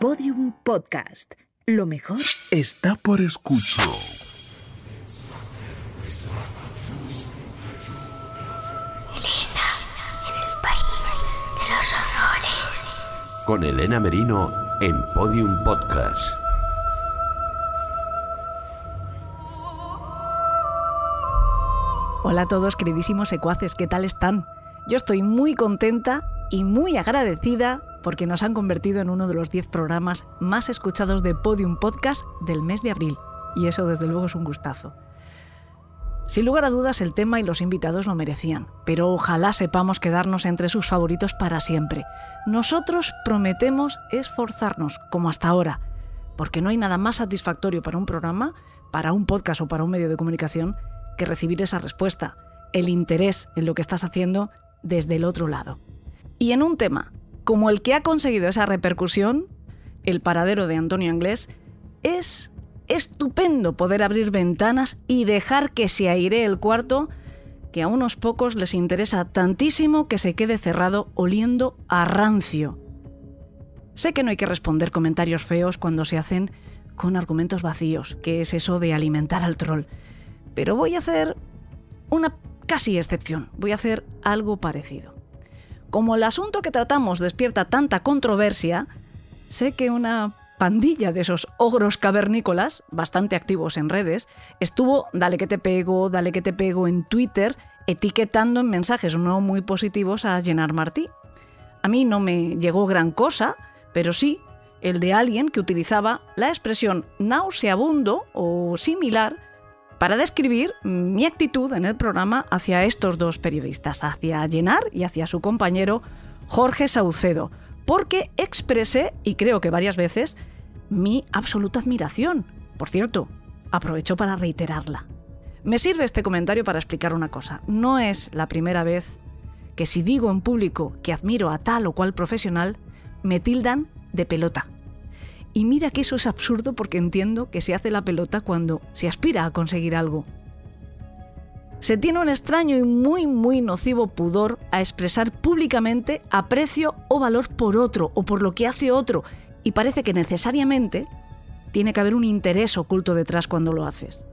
Podium Podcast. Lo mejor está por escuchar. Elena, en el país de los horrores. Con Elena Merino en Podium Podcast. Hola a todos, queridísimos secuaces, ¿qué tal están? Yo estoy muy contenta y muy agradecida porque nos han convertido en uno de los 10 programas más escuchados de Podium Podcast del mes de abril. Y eso desde luego es un gustazo. Sin lugar a dudas el tema y los invitados lo merecían, pero ojalá sepamos quedarnos entre sus favoritos para siempre. Nosotros prometemos esforzarnos, como hasta ahora, porque no hay nada más satisfactorio para un programa, para un podcast o para un medio de comunicación, que recibir esa respuesta, el interés en lo que estás haciendo desde el otro lado. Y en un tema como el que ha conseguido esa repercusión, el paradero de Antonio Anglés, es estupendo poder abrir ventanas y dejar que se aire el cuarto, que a unos pocos les interesa tantísimo que se quede cerrado oliendo a rancio. Sé que no hay que responder comentarios feos cuando se hacen con argumentos vacíos, que es eso de alimentar al troll. Pero voy a hacer una casi excepción, voy a hacer algo parecido. Como el asunto que tratamos despierta tanta controversia, sé que una pandilla de esos ogros cavernícolas, bastante activos en redes, estuvo dale que te pego, dale que te pego en Twitter, etiquetando en mensajes no muy positivos a Llenar Martí. A mí no me llegó gran cosa, pero sí el de alguien que utilizaba la expresión nauseabundo o similar para describir mi actitud en el programa hacia estos dos periodistas, hacia Llenar y hacia su compañero Jorge Saucedo, porque expresé, y creo que varias veces, mi absoluta admiración. Por cierto, aprovecho para reiterarla. Me sirve este comentario para explicar una cosa. No es la primera vez que si digo en público que admiro a tal o cual profesional, me tildan de pelota. Y mira que eso es absurdo porque entiendo que se hace la pelota cuando se aspira a conseguir algo. Se tiene un extraño y muy, muy nocivo pudor a expresar públicamente aprecio o valor por otro o por lo que hace otro, y parece que necesariamente tiene que haber un interés oculto detrás cuando lo haces.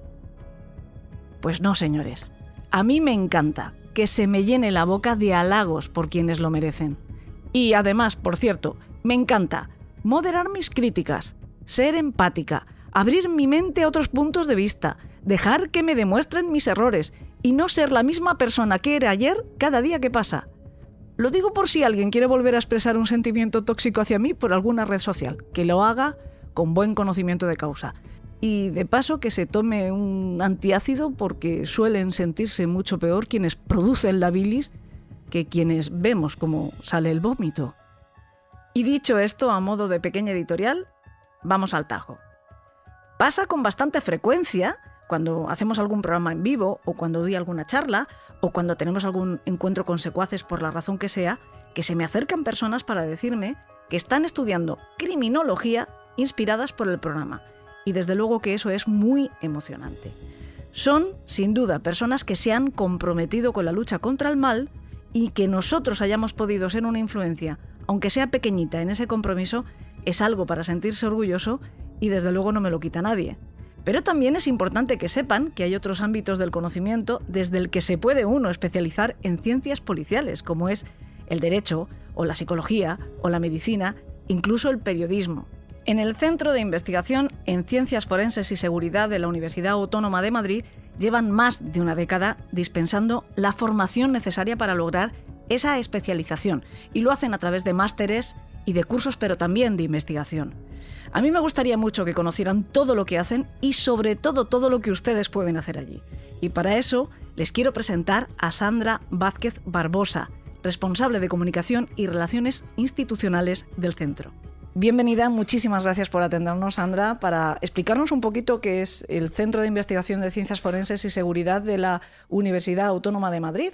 Pues no, señores. A mí me encanta que se me llene la boca de halagos por quienes lo merecen. Y además, por cierto, me encanta moderar mis críticas, ser empática, abrir mi mente a otros puntos de vista, dejar que me demuestren mis errores y no ser la misma persona que era ayer cada día que pasa. Lo digo por si alguien quiere volver a expresar un sentimiento tóxico hacia mí por alguna red social, que lo haga con buen conocimiento de causa. Y de paso que se tome un antiácido porque suelen sentirse mucho peor quienes producen la bilis que quienes vemos cómo sale el vómito. Y dicho esto, a modo de pequeña editorial, vamos al tajo. Pasa con bastante frecuencia cuando hacemos algún programa en vivo o cuando doy alguna charla o cuando tenemos algún encuentro con secuaces por la razón que sea, que se me acercan personas para decirme que están estudiando criminología inspiradas por el programa. Y desde luego que eso es muy emocionante. Son, sin duda, personas que se han comprometido con la lucha contra el mal y que nosotros hayamos podido ser una influencia aunque sea pequeñita en ese compromiso, es algo para sentirse orgulloso y desde luego no me lo quita nadie. Pero también es importante que sepan que hay otros ámbitos del conocimiento desde el que se puede uno especializar en ciencias policiales, como es el derecho, o la psicología, o la medicina, incluso el periodismo. En el Centro de Investigación en Ciencias Forenses y Seguridad de la Universidad Autónoma de Madrid llevan más de una década dispensando la formación necesaria para lograr esa especialización y lo hacen a través de másteres y de cursos, pero también de investigación. A mí me gustaría mucho que conocieran todo lo que hacen y sobre todo todo lo que ustedes pueden hacer allí. Y para eso les quiero presentar a Sandra Vázquez Barbosa, responsable de comunicación y relaciones institucionales del centro. Bienvenida, muchísimas gracias por atendernos, Sandra, para explicarnos un poquito qué es el Centro de Investigación de Ciencias Forenses y Seguridad de la Universidad Autónoma de Madrid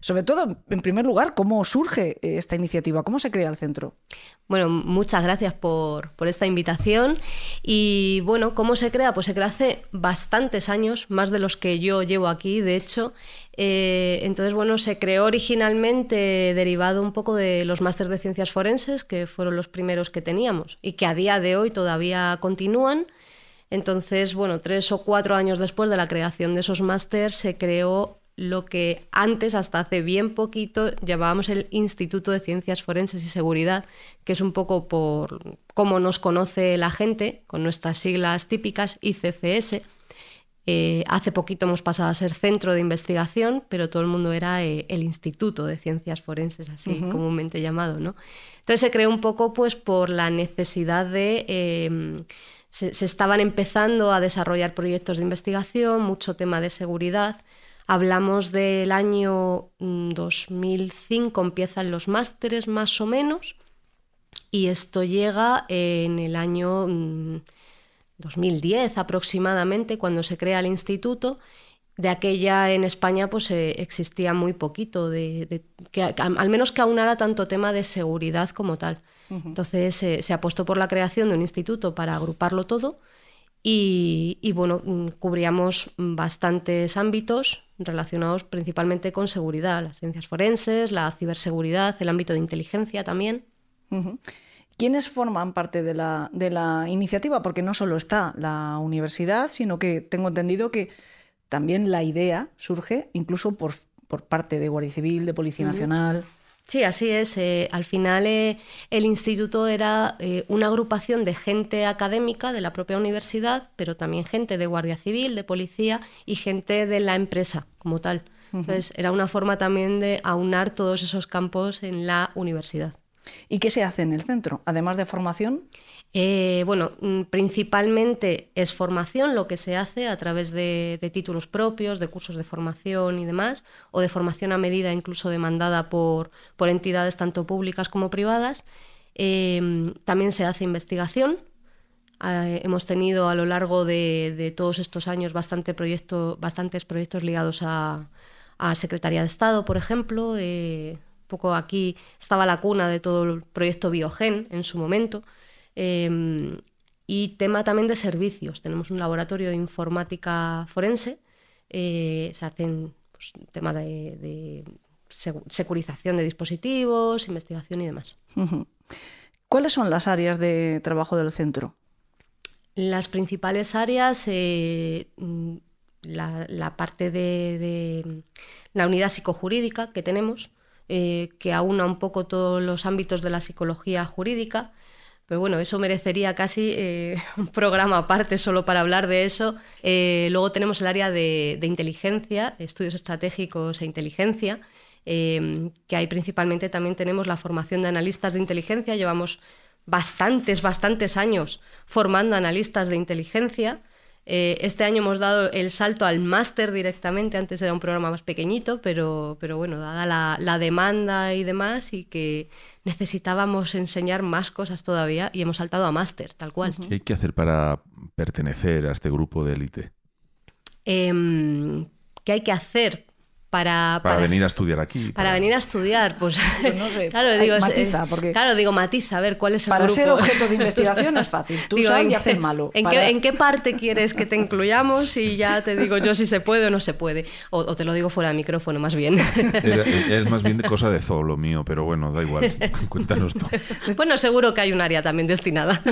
sobre todo, en primer lugar, cómo surge eh, esta iniciativa, cómo se crea el centro. Bueno, muchas gracias por, por, esta invitación. Y bueno, ¿cómo se crea? Pues se crea hace bastantes años, más de los que yo llevo aquí, de hecho. Eh, entonces, bueno, se creó originalmente derivado un poco de los másteres de ciencias forenses, que fueron los primeros que teníamos y que a día de hoy todavía continúan. Entonces, bueno, tres o cuatro años después de la creación de esos másteres se creó lo que antes, hasta hace bien poquito, llamábamos el Instituto de Ciencias Forenses y Seguridad, que es un poco por cómo nos conoce la gente, con nuestras siglas típicas, ICFS. Eh, hace poquito hemos pasado a ser centro de investigación, pero todo el mundo era eh, el Instituto de Ciencias Forenses, así comúnmente llamado. ¿no? Entonces se creó un poco pues, por la necesidad de... Eh, se, se estaban empezando a desarrollar proyectos de investigación, mucho tema de seguridad, Hablamos del año 2005, mm, empiezan los másteres más o menos, y esto llega en el año 2010 mm, aproximadamente, cuando se crea el instituto. De aquella en España pues eh, existía muy poquito, de, que, al menos que aunara tanto tema de seguridad como tal. Entonces eh, se apostó por la creación de un instituto para agruparlo todo y, bueno, mm, cubríamos bastantes ámbitos relacionados principalmente con seguridad, las ciencias forenses, la ciberseguridad, el ámbito de inteligencia también. ¿Quiénes forman parte de la, de la, iniciativa? Porque no solo está la universidad, sino que tengo entendido que también la idea surge incluso por, por parte de Guardia Civil, de Policía Nacional. Sí, así es. Eh, al final eh, el instituto era eh, una agrupación de gente académica de la propia universidad, pero también gente de Guardia Civil, de policía y gente de la empresa como tal. Entonces era una forma también de aunar todos esos campos en la universidad. ¿Y qué se hace en el centro, además de formación? Eh, bueno, mm, principalmente es formación lo que se hace a través de, títulos propios, de cursos de formación y demás, o de formación a medida incluso demandada por, entidades tanto públicas como privadas. Em, también se hace investigación. Eh, hemos tenido a lo largo de, todos estos años bastante bastantes proyectos ligados a, Secretaría de Estado, por ejemplo. Eh, un poco aquí estaba la cuna de todo el proyecto Biogen en su momento. Em, y tema también de servicios. Tenemos un laboratorio de informática forense, eh, se hacen pues, tema de, securización de dispositivos, investigación y demás. ¿Cuáles son las áreas de trabajo del centro? Las principales áreas, eh, la, parte de, la unidad psicojurídica que tenemos, eh, que aúna un poco todos los ámbitos de la psicología jurídica, pero bueno, eso merecería casi eh, un programa aparte solo para hablar de eso. Eh, luego tenemos el área de, inteligencia, estudios estratégicos e inteligencia, eh, que ahí principalmente también tenemos la formación de analistas de inteligencia. Llevamos bastantes, bastantes años formando analistas de inteligencia. Eh, este año hemos dado el salto al máster directamente, antes era un programa más pequeñito, pero, pero bueno, dada la, demanda y demás, y que necesitábamos enseñar más cosas todavía, y hemos saltado a máster, tal cual. ¿Qué hay que hacer para pertenecer a este grupo de élite? Em, ¿Qué hay que hacer? Para, para, venir a estudiar aquí. Para, venir a estudiar, pues, no sé. claro, digo, matiza, porque claro, digo, matiza, a ver cuál es el Para ser objeto de investigación es fácil, tú sabes y haces malo. ¿en, qué, ¿en, qué, parte quieres que te incluyamos? Y ya te digo yo si se puede o no se puede. O, te lo digo fuera de micrófono, más bien. Es, más bien cosa de zoo lo mío, pero bueno, da igual, cuéntanos tú. Bueno, seguro que hay un área también destinada.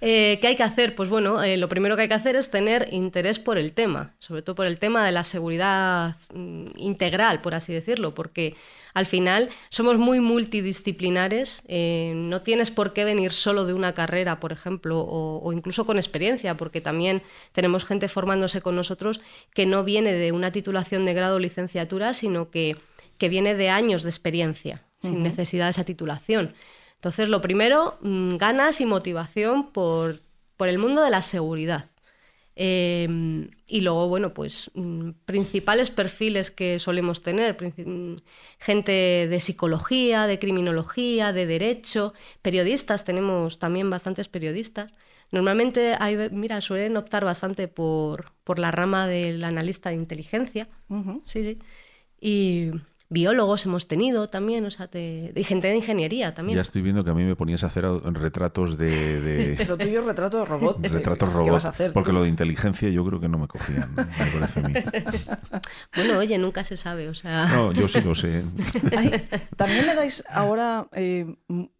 Eh, ¿Qué hay que hacer? Pues bueno, eh, lo primero que hay que hacer es tener interés por el tema, sobre todo por el tema de la seguridad mm, integral, por así decirlo, porque al final somos muy multidisciplinares, eh, no tienes por qué venir solo de una carrera, por ejemplo, o, incluso con experiencia, porque también tenemos gente formándose con nosotros que no viene de una titulación de grado o licenciatura, sino que, que viene de años de experiencia, sin necesidad de esa titulación. Entonces, lo primero, mm, ganas y motivación por, por el mundo de la seguridad. Em, y luego, bueno, pues mm, principales perfiles que solemos tener, mm, gente de psicología, de criminología, de derecho, periodistas, tenemos también bastantes periodistas. Normalmente, hay, mira, suelen optar bastante por, por la rama del analista de inteligencia. Sí, sí. Y biólogos hemos tenido también, o sea, de, de gente de ingeniería también. Ya estoy viendo que a mí me ponías a hacer retratos de... de- Lo tuyo es retrato de robot. retratos ¿Qué robot. vas a hacer? Porque tú? lo de inteligencia yo creo que no me cogían, me parece a mí. Bueno, oye, nunca se sabe, o sea... No, yo sí lo sé. Ay, también le dais ahora eh,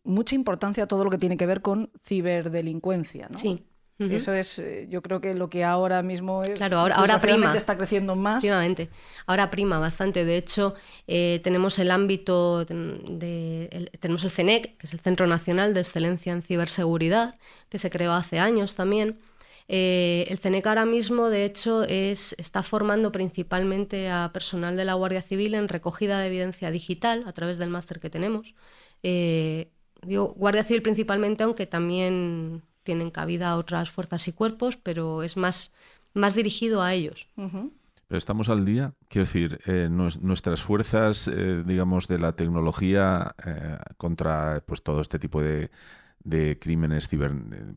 mucha importancia a todo lo que tiene que ver con ciberdelincuencia, ¿no? Sí. Eso es, eh, yo creo que lo que ahora mismo es. Claro, ahora- ahora prima. está creciendo más. Efectivamente. Ahora prima bastante. De hecho, eh, tenemos el ámbito de, el- tenemos el CENEC, que es el Centro Nacional de Excelencia en Ciberseguridad, que se creó hace años también. Eh, el CENEC ahora mismo, de hecho, es, está formando principalmente a personal de la Guardia Civil en recogida de evidencia digital a través del máster que tenemos. Eh, digo, Guardia Civil principalmente, aunque también tienen cabida otras fuerzas y cuerpos, pero es más, más dirigido a ellos. Pero estamos al día, quiero decir, eh, nues- nuestras fuerzas, eh, digamos, de la tecnología eh, contra pues todo este tipo de, de crímenes ciber,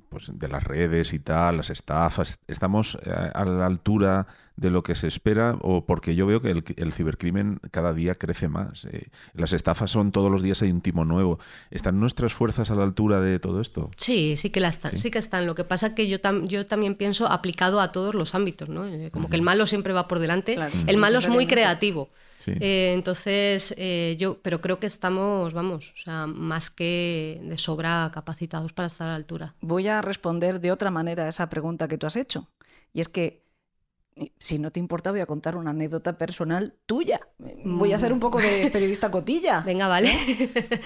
pues, de las redes y tal, las estafas, ¿estamos eh, a la altura de lo que se espera? O porque yo veo que el, el cibercrimen cada día crece más. eh, las estafas son todos los días hay un timo nuevo. ¿Están nuestras fuerzas a la altura de todo esto? Sí, sí que la están, sí. que están. Lo que pasa es que yo, tam- yo también pienso aplicado a todos los ámbitos, ¿no? Eh, Como que el malo siempre va por delante. Claro, el malo es muy creativo. Sí. Eh, entonces, eh, yo, pero creo que estamos, vamos, o sea, más que de sobra capacitados para estar a la altura. Voy a responder de otra manera a esa pregunta que tú has hecho. Y es que, si no te importa, voy a contar una anécdota personal tuya. Voy a hacer un poco de periodista cotilla. Venga, vale.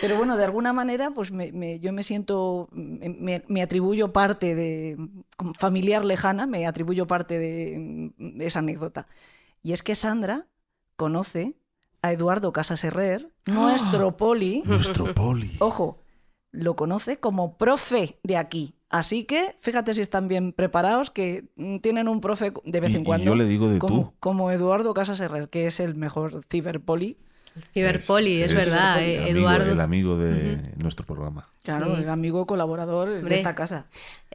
Pero bueno, de alguna manera, pues me- me- yo me siento, me, atribuyo parte de, como familiar lejana, me atribuyo parte de mm, esa anécdota. Y es que Sandra conoce a Eduardo Casas Herrer, nuestro poli, Nuestro poli. ojo, lo conoce como profe de aquí. Así que fíjate si están bien preparados, que mm, tienen un profe de vez Y- en y cuando. yo le digo de como, tú. como Eduardo Casas Herrer, que es el mejor ciberpoli. Ciberpoli, es, Es verdad, eh, amigo- Eduardo. El amigo de nuestro programa. Claro, Sí. el amigo colaborador de esta casa.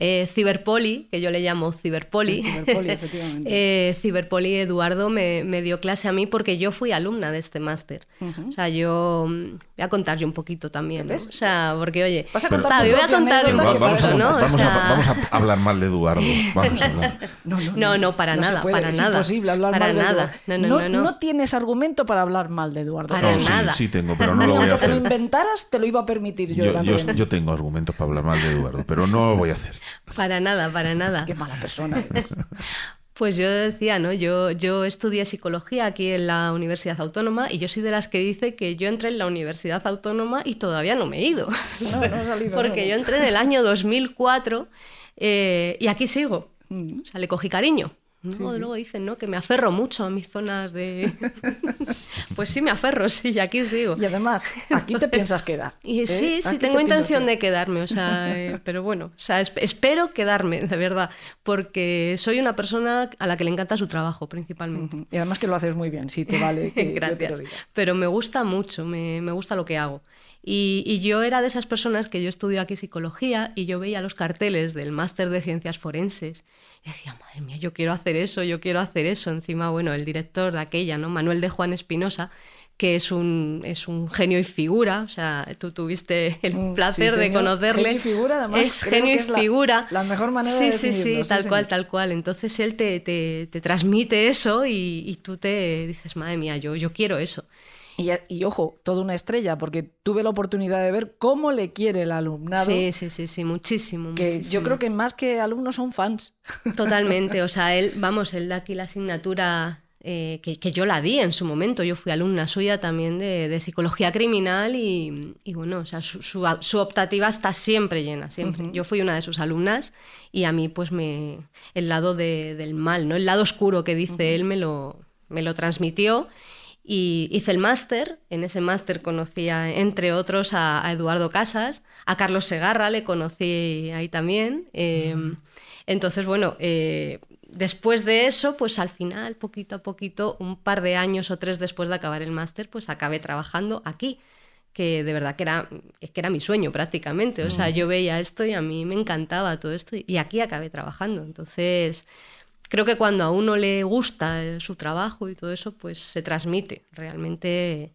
Eh, Ciberpoli, que yo le llamo Ciberpoli. Ciberpoli, efectivamente. Eh, Ciberpoli Eduardo me, me dio clase a mí porque yo fui alumna de este máster. O sea, yo mm, voy a contar yo un poquito también. ¿no? O sea, porque oye, Vas a contar voy a contar un poquito, vamos, a, ¿no? O vamos, a, sea, vamos a hablar mal de Eduardo. Vamos a hablar. No, no, No, no, para nada, para es nada. imposible hablar Para mal de nada. Eduardo. No, no, no, no. tienes argumento para hablar mal de Eduardo. Para No, sí, nada. sí tengo, pero no lo voy a te lo inventaras, te lo iba a permitir yo, Yo, yo- tengo argumentos para hablar mal de Eduardo, pero no lo voy a hacer. para nada, para nada. Qué mala persona. Pues yo decía, ¿no? Yo, yo estudié psicología aquí en la Universidad Autónoma y yo soy de las que dice que yo entré en la Universidad Autónoma y todavía no me he ido. No, no ha salido, Porque no. yo entré en el año 2004 eh, y aquí sigo. Mm. O sea, le cogí cariño. ¿No? Sí, sí. Luego dicen, ¿no? Que me aferro mucho a mis zonas de... pues sí, me aferro, sí, y aquí sigo. Y además, aquí te piensas quedar. Y ¿eh? sí, Aquí sí, te tengo intención de quedarme, o sea, eh, pero bueno, o sea, esp- espero quedarme, de verdad, porque soy una persona a la que le encanta su trabajo, principalmente. Y además que lo haces muy bien, sí, te vale que yo te lo Gracias. diga. Pero me gusta mucho, me, me gusta lo que hago. Y, y yo era de esas personas que yo estudio aquí psicología y yo veía los carteles del máster de ciencias forenses y decía, madre mía, yo quiero hacer eso, yo quiero hacer eso. Encima, bueno, el director de aquella, ¿no? Manuel de Juan Espinosa, que es un, es un genio y figura, o sea, tú tuviste el Mm, placer sí, de conocerle. Genio y figura, además, Es creo genio que y es la- figura. la mejor manera sí, de Sí, sí, sí, tal cual, tal cual. Entonces él te, te, te transmite eso y, y tú te dices, madre mía, yo, yo quiero eso. Y, y ojo, toda una estrella, porque tuve la oportunidad de ver cómo le quiere el alumnado. Sí, sí, sí, sí, muchísimo. que muchísimo. yo creo que más que alumnos son fans. Totalmente, o sea, él, vamos, él da aquí la asignatura eh, que, que yo la di en su momento. Yo fui alumna suya también de, de psicología criminal y, y bueno, o sea, su, su- su optativa está siempre llena, siempre. Yo fui una de sus alumnas y a mí, pues, me, el lado de- del mal, ¿no? El lado oscuro que dice él me lo, me lo transmitió. Y hice el máster, en ese máster conocí, a, entre otros, a, a Eduardo Casas, a Carlos Segarra le conocí ahí también. eh, entonces, bueno, eh, después de eso, pues al final, poquito a poquito, un par de años o tres después de acabar el máster, pues acabé trabajando aquí, que de verdad que era, es que era mi sueño prácticamente. O sea, yo veía esto y a mí me encantaba todo esto y aquí acabé trabajando. Entonces, creo que cuando a uno le gusta eh, su trabajo y todo eso, pues se transmite. Realmente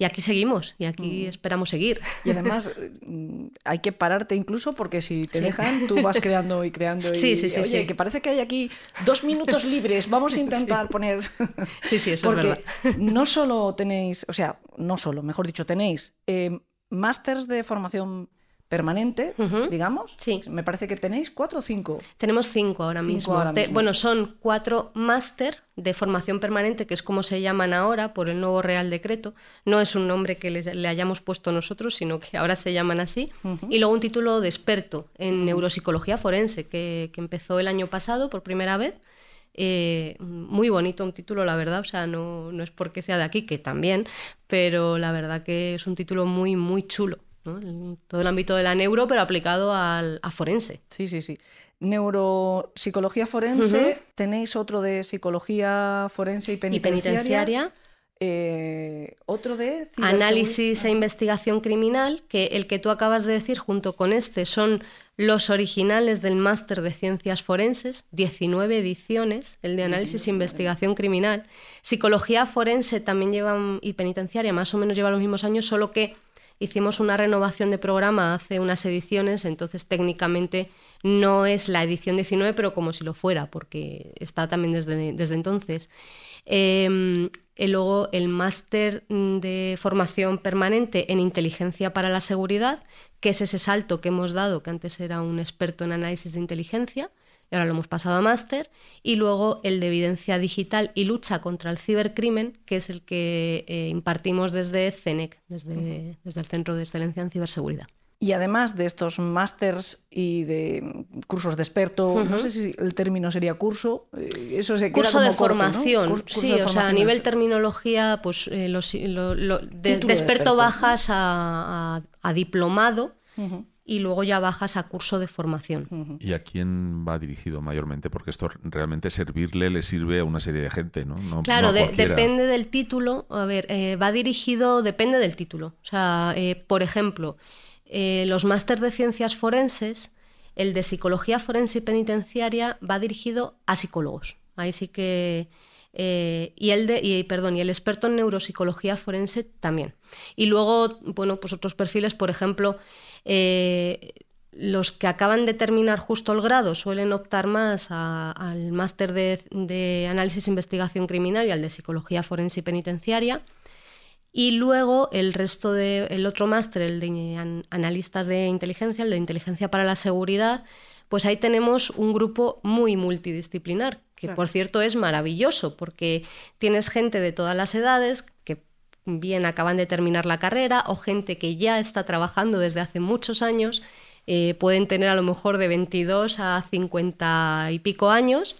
y aquí seguimos y aquí esperamos seguir. Y además mm, hay que pararte incluso porque si te dejan, tú vas creando y creando. Y, Sí, sí, sí, Oye, sí. que parece que hay aquí dos minutos libres, vamos a intentar poner... Sí, sí, eso es porque verdad. no solo tenéis, o sea, no solo, mejor dicho, tenéis eh, másters de formación permanente, digamos. Sí. Me parece que tenéis cuatro o cinco. Tenemos cinco ahora Cinco mismo. ahora Te- mismo. bueno, son cuatro máster de formación permanente, que es como se llaman ahora por el nuevo Real Decreto. No es un nombre que le, le hayamos puesto nosotros, sino que ahora se llaman así. Y luego un título de experto en neuropsicología forense, que, que empezó el año pasado por primera vez. Eh, muy bonito un título, la verdad. O sea, no, no es porque sea de aquí, que también, pero la verdad que es un título muy, muy chulo. Todo el ámbito de la neuro, pero aplicado al, a forense. Sí, sí, sí. Neuropsicología forense, tenéis otro de psicología forense y Y penitenciaria. penitenciaria, eh, otro de análisis e investigación criminal, que el que tú acabas de decir junto con este son los originales del máster de ciencias forenses, 19 ediciones, el de análisis e investigación criminal. Psicología forense también lleva, y penitenciaria más o menos lleva los mismos años, solo que hicimos una renovación de programa hace unas ediciones, entonces técnicamente no es la edición 19, pero como si lo fuera, porque está también desde, desde entonces. Eh, y luego el máster de formación permanente en inteligencia para la seguridad, que es ese salto que hemos dado, que antes era un experto en análisis de inteligencia, y ahora lo hemos pasado a máster, y luego el de evidencia digital y lucha contra el cibercrimen, que es el que eh, impartimos desde CENEC, desde, desde el Centro de Excelencia en Ciberseguridad. Y además de estos másters y de cursos de experto, no sé si el término sería curso, eh, eso se queda Curso como de corto, ¿no? formación, Cur- curso sí, de o sea, a nivel terminología, pues eh, los- lo- lo- de, experto. bajas a, a- a diplomado y luego ya bajas a curso de formación. ¿Y a quién va dirigido mayormente? Porque esto realmente servirle le sirve a una serie de gente, ¿no? No- Claro, no de- depende del título. A ver, eh, va dirigido, depende del título. O sea, eh, por ejemplo, eh, los máster de ciencias forenses, el de psicología forense y penitenciaria va dirigido a psicólogos. Ahí sí que. eh, y el de, y, perdón, y el experto en neuropsicología forense también. Y luego, bueno, pues otros perfiles, por ejemplo, eh, los que acaban de terminar justo el grado suelen optar más a- al máster de, de análisis e investigación criminal y al de psicología forense y penitenciaria. Y luego el resto de, el otro máster, el de an- analistas de inteligencia, el de inteligencia para la seguridad, pues ahí tenemos un grupo muy multidisciplinar, que Claro. por cierto es maravilloso, porque tienes gente de todas las edades que bien acaban de terminar la carrera o gente que ya está trabajando desde hace muchos años, eh, pueden tener a lo mejor de 22 a 50 y pico años.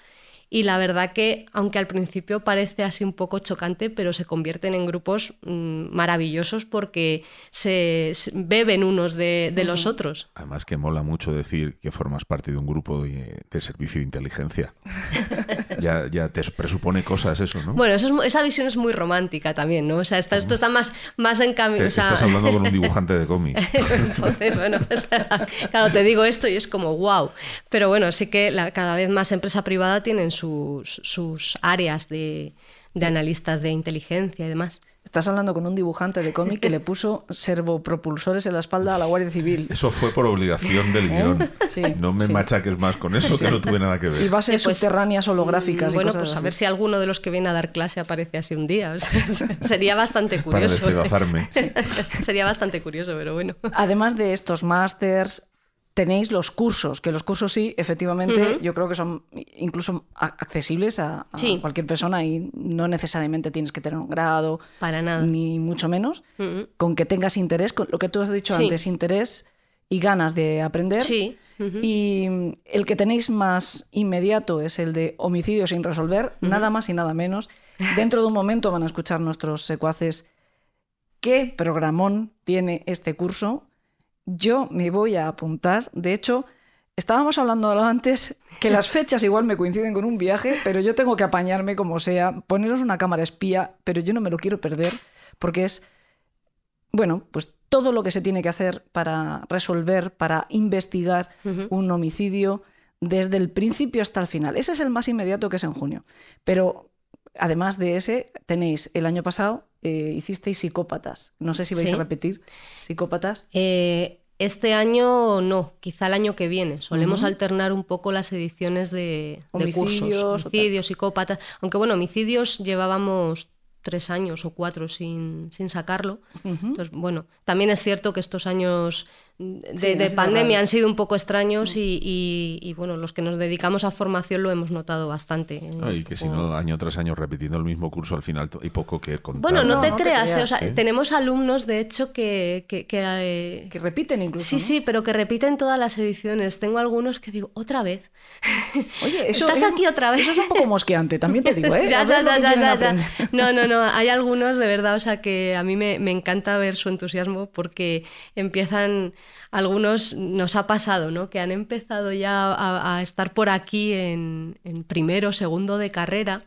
Y la verdad que, aunque al principio parece así un poco chocante, pero se convierten en grupos mm, maravillosos porque se, se beben unos de, de los otros. Además que mola mucho decir que formas parte de un grupo de, de servicio de inteligencia. ya, ya te presupone cosas eso, ¿no? Bueno, eso es esa visión es muy romántica también, ¿no? O sea, está- esto está más, más en cambio. o sea, Estás hablando con un dibujante de cómics. Entonces, bueno, o sea, claro, te digo esto y es como wow. Pero bueno, sí que la- cada vez más empresa privada tienen sus, sus áreas de, de analistas de inteligencia y demás. Estás hablando con un dibujante de cómic que le puso servopropulsores en la espalda a la Guardia Civil. Eso fue por obligación del guion. Sí, no me sí. machaques más con eso, que no tuve nada que Y ver. bases Eh, pues, subterráneas holográficas. Mm, y Bueno, cosas pues a así. ver si alguno de los que viene a dar clase aparece así un día. o sea, sería bastante Para curioso. despedazarme. sería bastante curioso, pero bueno. Además de estos másters, tenéis los cursos, que los cursos sí, efectivamente, yo creo que son incluso accesibles a, a Sí. cualquier persona y no necesariamente tienes que tener un grado, Para nada. ni mucho menos. Con que tengas interés, con lo que tú has dicho Sí. antes, interés y ganas de aprender. Sí. Y el que tenéis más inmediato es el de homicidio sin resolver, nada más y nada menos. Dentro de un momento van a escuchar nuestros secuaces qué programón tiene este curso. Yo me voy a apuntar. De hecho, estábamos hablando antes que las fechas igual me coinciden con un viaje, pero yo tengo que apañarme como sea, poneros una cámara espía, pero yo no me lo quiero perder porque es, bueno, pues todo lo que se tiene que hacer para resolver, para investigar un homicidio desde el principio hasta el final. Ese es el más inmediato que es en junio. Pero además de ese, tenéis el año pasado, eh, hicisteis psicópatas. No sé si vais Sí. a repetir psicópatas. Eh, este año no, quizá el año que viene. Solemos alternar un poco las ediciones de, Homicidios cursos. Homicidios, psicópatas. Aunque bueno, homicidios llevábamos tres años o cuatro sin, sin sacarlo. Entonces, bueno, también es cierto que estos años de, Sí, de pandemia han sido un poco extraños y, y- y, bueno, los que nos dedicamos a formación lo hemos notado bastante. eh, Ah, y que si no, año tras año repitiendo el mismo curso, al final hay poco que contar. Bueno, no, No, te, no te creas, eh, creas, o sea, ¿eh? tenemos alumnos, de hecho, que, que- que, eh, Que repiten incluso. Sí, ¿no? sí, pero que repiten todas las ediciones. Tengo algunos que digo, otra vez. Oye, eso ¿Estás es- aquí otra vez? Eso es un poco mosqueante, también te digo, ¿eh? ya, A ya, ya, ya, ya. No, no, no. Hay algunos de verdad, o sea, que a mí me, me encanta ver su entusiasmo porque empiezan, algunos nos ha pasado, ¿no? Que han empezado ya a, a estar por aquí en, en primero, segundo de carrera.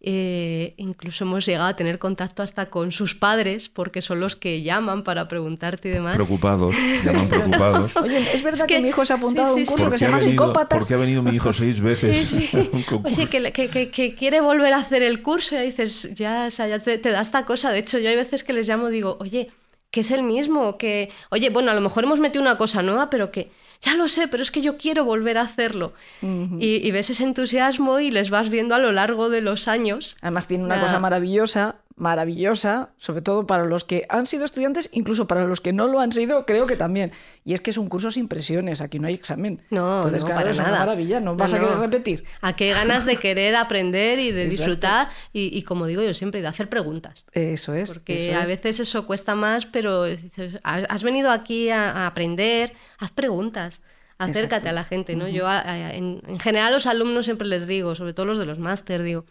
Eh, incluso hemos llegado a tener contacto hasta con sus padres porque son los que llaman para preguntarte y demás. Preocupados, llaman preocupados. Oye, es verdad Es que, que- mi hijo se ha apuntado sí, a un sí, curso sí. que se llama Psicópatas. por qué ha venido mi hijo seis veces? Sí, sí. Oye, que, que- que quiere volver a hacer el curso y dices, ya, o sea, ya te, te da esta cosa. De hecho, yo hay veces que les llamo y digo, oye, que es el mismo, que, oye, bueno, a lo mejor hemos metido una cosa nueva, pero que, ya lo sé, pero es que yo quiero volver a hacerlo. y, y ves ese entusiasmo y les vas viendo a lo largo de los años. Además tiene una cosa maravillosa, maravillosa, sobre todo para los que han sido estudiantes, incluso para los que no lo han sido, creo que también. Y es que es un curso sin presiones, aquí no hay examen. No, Entonces, no, claro, para es una nada. maravilla, no, No, vas a querer repetir. A qué ganas de querer aprender y de Exacto. disfrutar y, y como digo yo siempre, de hacer preguntas. Eso es. Porque eso a es. veces eso cuesta más, pero has venido aquí a, a aprender, haz preguntas, acércate Exacto. a la gente, ¿no? Yo a- a- en, en general a los alumnos siempre les digo, sobre todo los de los máster, digo,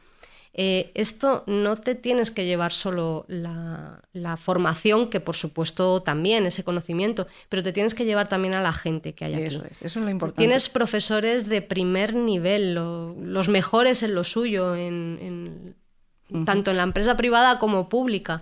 eh, esto no te tienes que llevar solo la, la formación, que por supuesto también, ese conocimiento, pero te tienes que llevar también a la gente que hay aquí. Eso es, eso es lo importante. Tienes profesores de primer nivel, lo- los mejores en lo suyo, en, en- tanto en la empresa privada como pública.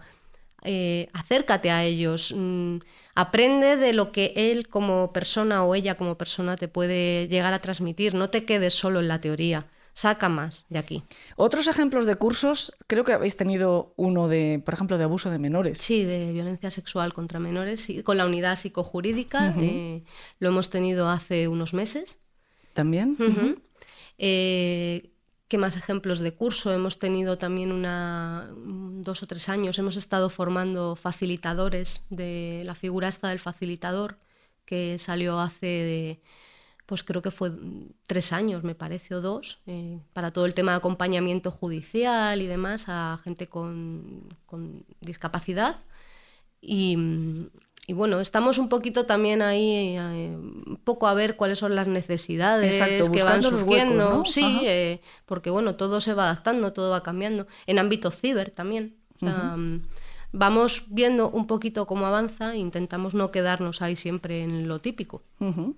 Eh, acércate a ellos, mm, aprende de lo que él como persona o ella como persona te puede llegar a transmitir. No te quedes solo en la teoría, saca más de aquí. Otros ejemplos de cursos, creo que habéis tenido uno de, por ejemplo, de abuso de menores. Sí, de violencia sexual contra menores, sí, con la unidad psicojurídica. eh, lo hemos tenido hace unos meses. También. Eh, ¿Qué más ejemplos de curso? Hemos tenido también una, un- dos o tres años, hemos estado formando facilitadores de la figura esta del facilitador, que salió hace, de, pues creo que fue tres años, me parece, o dos, eh, para todo el tema de acompañamiento judicial y demás a gente con, con discapacidad. Y, mm, y bueno, estamos un poquito también ahí, eh, un poco a ver cuáles son las necesidades Exacto, que van buscando los huecos, surgiendo. ¿no? Sí, eh, porque bueno, todo se va adaptando, todo va cambiando. En ámbito ciber también. Mm, Vamos viendo un poquito cómo avanza e intentamos no quedarnos ahí siempre en lo típico. Ujú.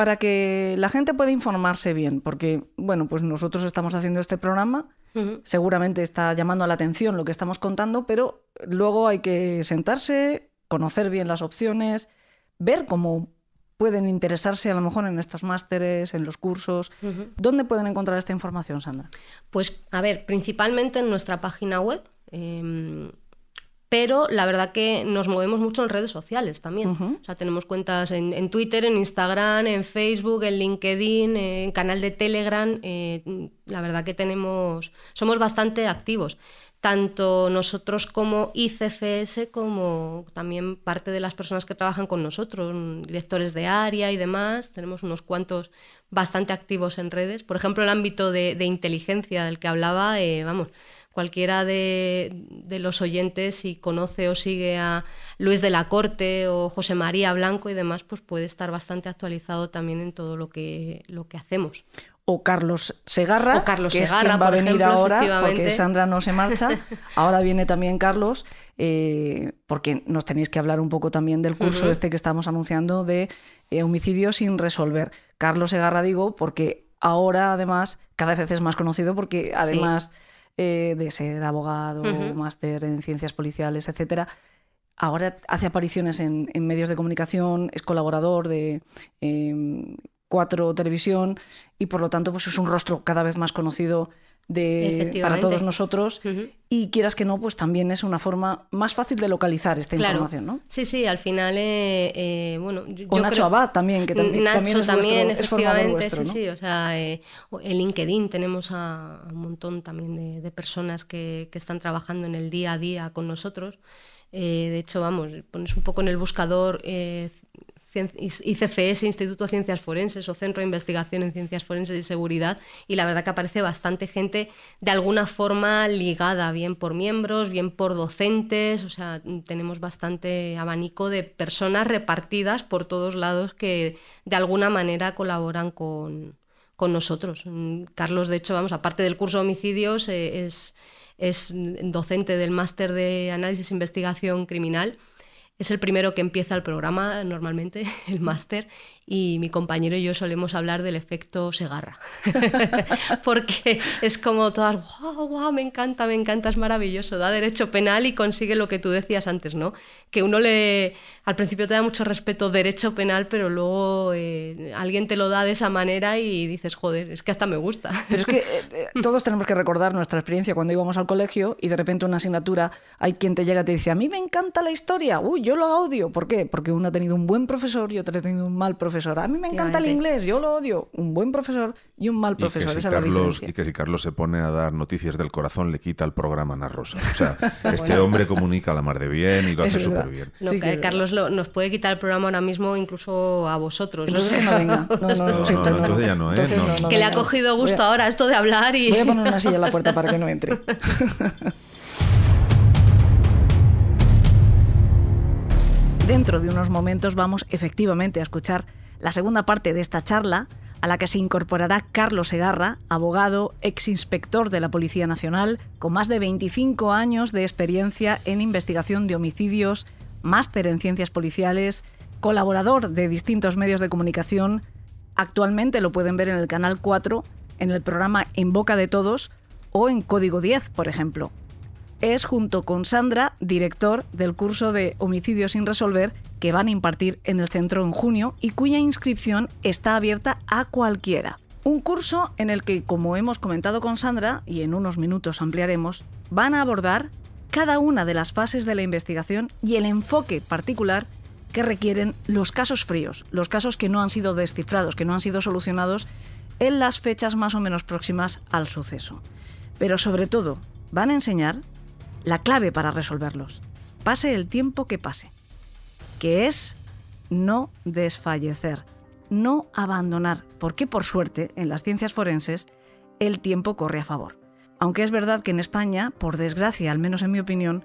Para que la gente pueda informarse bien, porque, bueno, pues nosotros estamos haciendo este programa, seguramente está llamando la atención lo que estamos contando, pero luego hay que sentarse, conocer bien las opciones, ver cómo pueden interesarse a lo mejor en estos másteres, en los cursos. ¿Dónde pueden encontrar esta información, Sandra? Pues, a ver, principalmente en nuestra página web, em, pero la verdad que nos movemos mucho en redes sociales también. O sea, tenemos cuentas en, en Twitter, en Instagram, en Facebook, en LinkedIn, en canal de Telegram. eh, la verdad que tenemos, somos bastante activos. Tanto nosotros como ICFS, como también parte de las personas que trabajan con nosotros, directores de área y demás. Tenemos unos cuantos bastante activos en redes. Por ejemplo, el ámbito de, de inteligencia del que hablaba, eh, vamos, cualquiera de, de los oyentes, si conoce o sigue a Luis de la Corte o José María Blanco y demás, pues puede estar bastante actualizado también en todo lo que, lo que hacemos. O Carlos Segarra, O Carlos que Segarra, es quien va a venir ejemplo, ahora, porque. Sandra no se marcha. Ahora viene también Carlos, eh, porque nos tenéis que hablar un poco también del curso este que estamos anunciando de eh, homicidio sin resolver. Carlos Segarra digo porque ahora además cada vez es más conocido porque además eh, de ser abogado, Ujú. máster en ciencias policiales, etcétera, ahora hace apariciones en, en medios de comunicación, es colaborador de eh, Cuatro Televisión y por lo tanto pues es un rostro cada vez más conocido de, para todos nosotros y quieras que no, pues también es una forma más fácil de localizar esta Claro. información, ¿no? Sí, sí, al final, eh, eh, bueno, yo, O yo Nacho creo- Abad también, que también, Nacho también es, también, vuestro- es formador efectivamente, vuestro, ¿no? sí, sí, o sea, eh, en LinkedIn tenemos a, un montón también de, de personas que, que están trabajando en el día a día con nosotros. Eh, de hecho, vamos, pones un poco en el buscador eh, ICFS, Instituto de Ciencias Forenses o Centro de Investigación en Ciencias Forenses y Seguridad, y la verdad que aparece bastante gente de alguna forma ligada, bien por miembros, bien por docentes, o sea, tenemos bastante abanico de personas repartidas por todos lados que de alguna manera colaboran con, con nosotros. Carlos, de hecho, vamos, aparte del curso de homicidios, eh, es, es docente del máster de análisis e investigación criminal. Es el primero que empieza el programa normalmente, el máster, y mi compañero y yo solemos hablar del efecto Segarra. Porque es como todas, guau, guau, me encanta, me encanta, es maravilloso, da derecho penal y consigue lo que tú decías antes, ¿no? Que uno le, al principio te da mucho respeto derecho penal, pero luego eh, alguien te lo da de esa manera y dices, joder, es que hasta me gusta. Pero es que eh, eh, todos tenemos que recordar nuestra experiencia cuando íbamos al colegio y de repente una asignatura, hay quien te llega y te dice, a mí me encanta la historia, uy, yo lo odio. ¿Por qué? Porque uno ha tenido un buen profesor y otro ha tenido un mal profesor. A mí me encanta el inglés, yo lo odio. Un buen profesor y un mal Y que, profesor, si esa es la Carlos, y que si Carlos se pone a dar noticias del corazón, le quita el programa a Ana Rosa. O sea, este hombre comunica a la mar de bien y lo hace súper bien. No, Sí Carlos lo- nos puede quitar el programa ahora mismo incluso a vosotros. Entonces que sea, no venga. No, no, No, no, no, entonces ya no, ¿eh? Entonces No. que le ha cogido a- gusto ahora esto de hablar y... Voy a poner una silla en la puerta para que no entre. Dentro de unos momentos vamos efectivamente a escuchar la segunda parte de esta charla a la que se incorporará Carlos Segarra, abogado, ex inspector de la Policía Nacional, con más de 25 años de experiencia en investigación de homicidios, máster en ciencias policiales, colaborador de distintos medios de comunicación. Actualmente lo pueden ver en el Canal 4, en el programa En Boca de Todos o en Código 10, por ejemplo es junto con Sandra, director del curso de Homicidios sin resolver que van a impartir en el centro en junio y cuya inscripción está abierta a cualquiera. Un curso en el que, como hemos comentado con Sandra, y en unos minutos ampliaremos, van a abordar cada una de las fases de la investigación y el enfoque particular que requieren los casos fríos, los casos que no han sido descifrados, que no han sido solucionados en las fechas más o menos próximas al suceso. Pero sobre todo, van a enseñar la clave para resolverlos, pase el tiempo que pase, que es no desfallecer, no abandonar, porque por suerte en las ciencias forenses el tiempo corre a favor. Aunque es verdad que en España, por desgracia, al menos en mi opinión,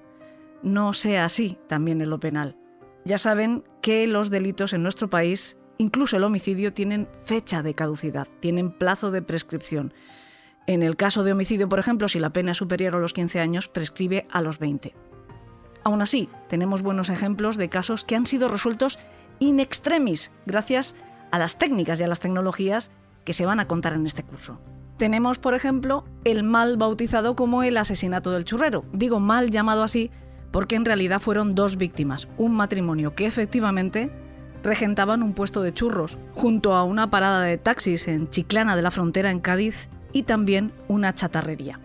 no sea así también en lo penal. Ya saben que los delitos en nuestro país, incluso el homicidio, tienen fecha de caducidad, tienen plazo de prescripción. En el caso de homicidio, por ejemplo, si la pena es superior a los 15 años, prescribe a los 20. Aún así, tenemos buenos ejemplos de casos que han sido resueltos in extremis gracias a las técnicas y a las tecnologías que se van a contar en este curso. Tenemos, por ejemplo, el mal bautizado como el asesinato del churrero. Digo mal llamado así porque en realidad fueron dos víctimas, un matrimonio que efectivamente regentaban un puesto de churros junto a una parada de taxis en Chiclana de la Frontera en Cádiz y también una chatarrería.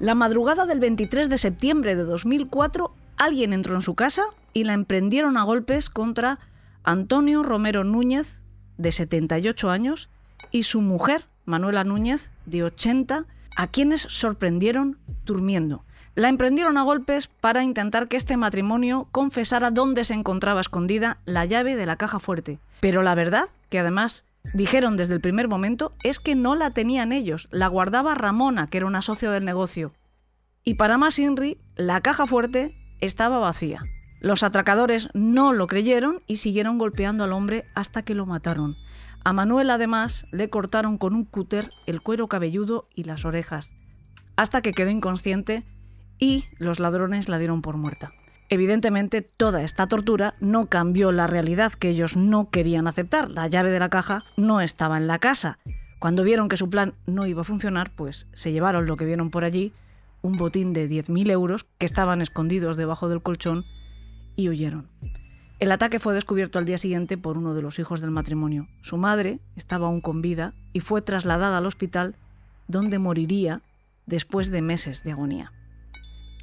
La madrugada del 23 de septiembre de 2004, alguien entró en su casa y la emprendieron a golpes contra Antonio Romero Núñez, de 78 años, y su mujer, Manuela Núñez, de 80, a quienes sorprendieron durmiendo. La emprendieron a golpes para intentar que este matrimonio confesara dónde se encontraba escondida la llave de la caja fuerte. Pero la verdad, que además dijeron desde el primer momento, es que no la tenían ellos, la guardaba Ramona, que era una socia del negocio. Y para más Inri, la caja fuerte estaba vacía. Los atracadores no lo creyeron y siguieron golpeando al hombre hasta que lo mataron. A Manuel además le cortaron con un cúter el cuero cabelludo y las orejas, hasta que quedó inconsciente y los ladrones la dieron por muerta. Evidentemente, toda esta tortura no cambió la realidad que ellos no querían aceptar. La llave de la caja no estaba en la casa. Cuando vieron que su plan no iba a funcionar, pues se llevaron lo que vieron por allí, un botín de 10.000 euros que estaban escondidos debajo del colchón y huyeron. El ataque fue descubierto al día siguiente por uno de los hijos del matrimonio. Su madre estaba aún con vida y fue trasladada al hospital donde moriría después de meses de agonía.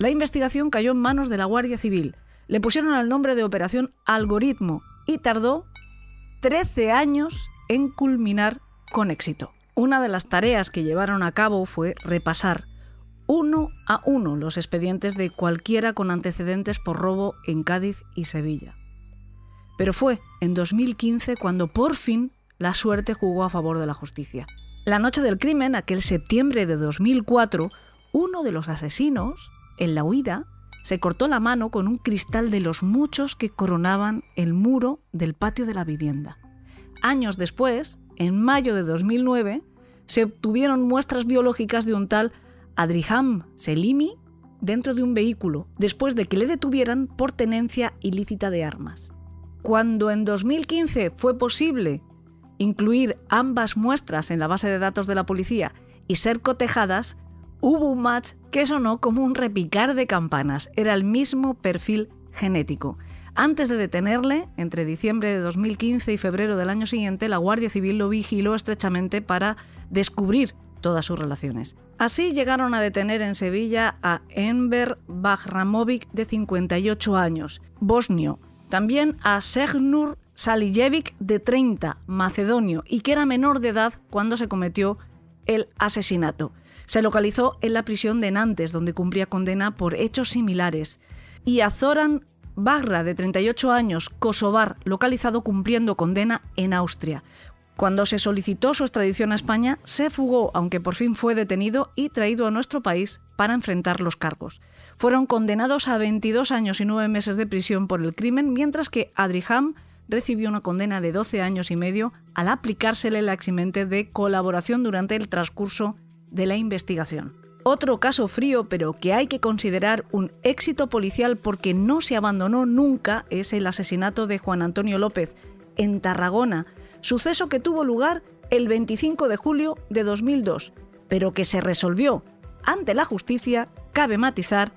La investigación cayó en manos de la Guardia Civil. Le pusieron el nombre de Operación Algoritmo y tardó 13 años en culminar con éxito. Una de las tareas que llevaron a cabo fue repasar uno a uno los expedientes de cualquiera con antecedentes por robo en Cádiz y Sevilla. Pero fue en 2015 cuando por fin la suerte jugó a favor de la justicia. La noche del crimen, aquel septiembre de 2004, uno de los asesinos, en la huida, se cortó la mano con un cristal de los muchos que coronaban el muro del patio de la vivienda. Años después, en mayo de 2009, se obtuvieron muestras biológicas de un tal Adriham Selimi dentro de un vehículo, después de que le detuvieran por tenencia ilícita de armas. Cuando en 2015 fue posible incluir ambas muestras en la base de datos de la policía y ser cotejadas, hubo un match que sonó como un repicar de campanas. Era el mismo perfil genético. Antes de detenerle, entre diciembre de 2015 y febrero del año siguiente, la Guardia Civil lo vigiló estrechamente para descubrir todas sus relaciones. Así llegaron a detener en Sevilla a Enver Bahramovic, de 58 años, bosnio, también a Segnur Salijevic, de 30, macedonio, y que era menor de edad cuando se cometió el asesinato. Se localizó en la prisión de Nantes, donde cumplía condena por hechos similares. Y a Zoran Bagra, de 38 años, kosovar, localizado cumpliendo condena en Austria. Cuando se solicitó su extradición a España, se fugó, aunque por fin fue detenido y traído a nuestro país para enfrentar los cargos. Fueron condenados a 22 años y 9 meses de prisión por el crimen, mientras que Adriham recibió una condena de 12 años y medio al aplicársele el eximente de colaboración durante el transcurso de la investigación. Otro caso frío, pero que hay que considerar un éxito policial porque no se abandonó nunca, es el asesinato de Juan Antonio López en Tarragona, suceso que tuvo lugar el 25 de julio de 2002, pero que se resolvió ante la justicia, cabe matizar,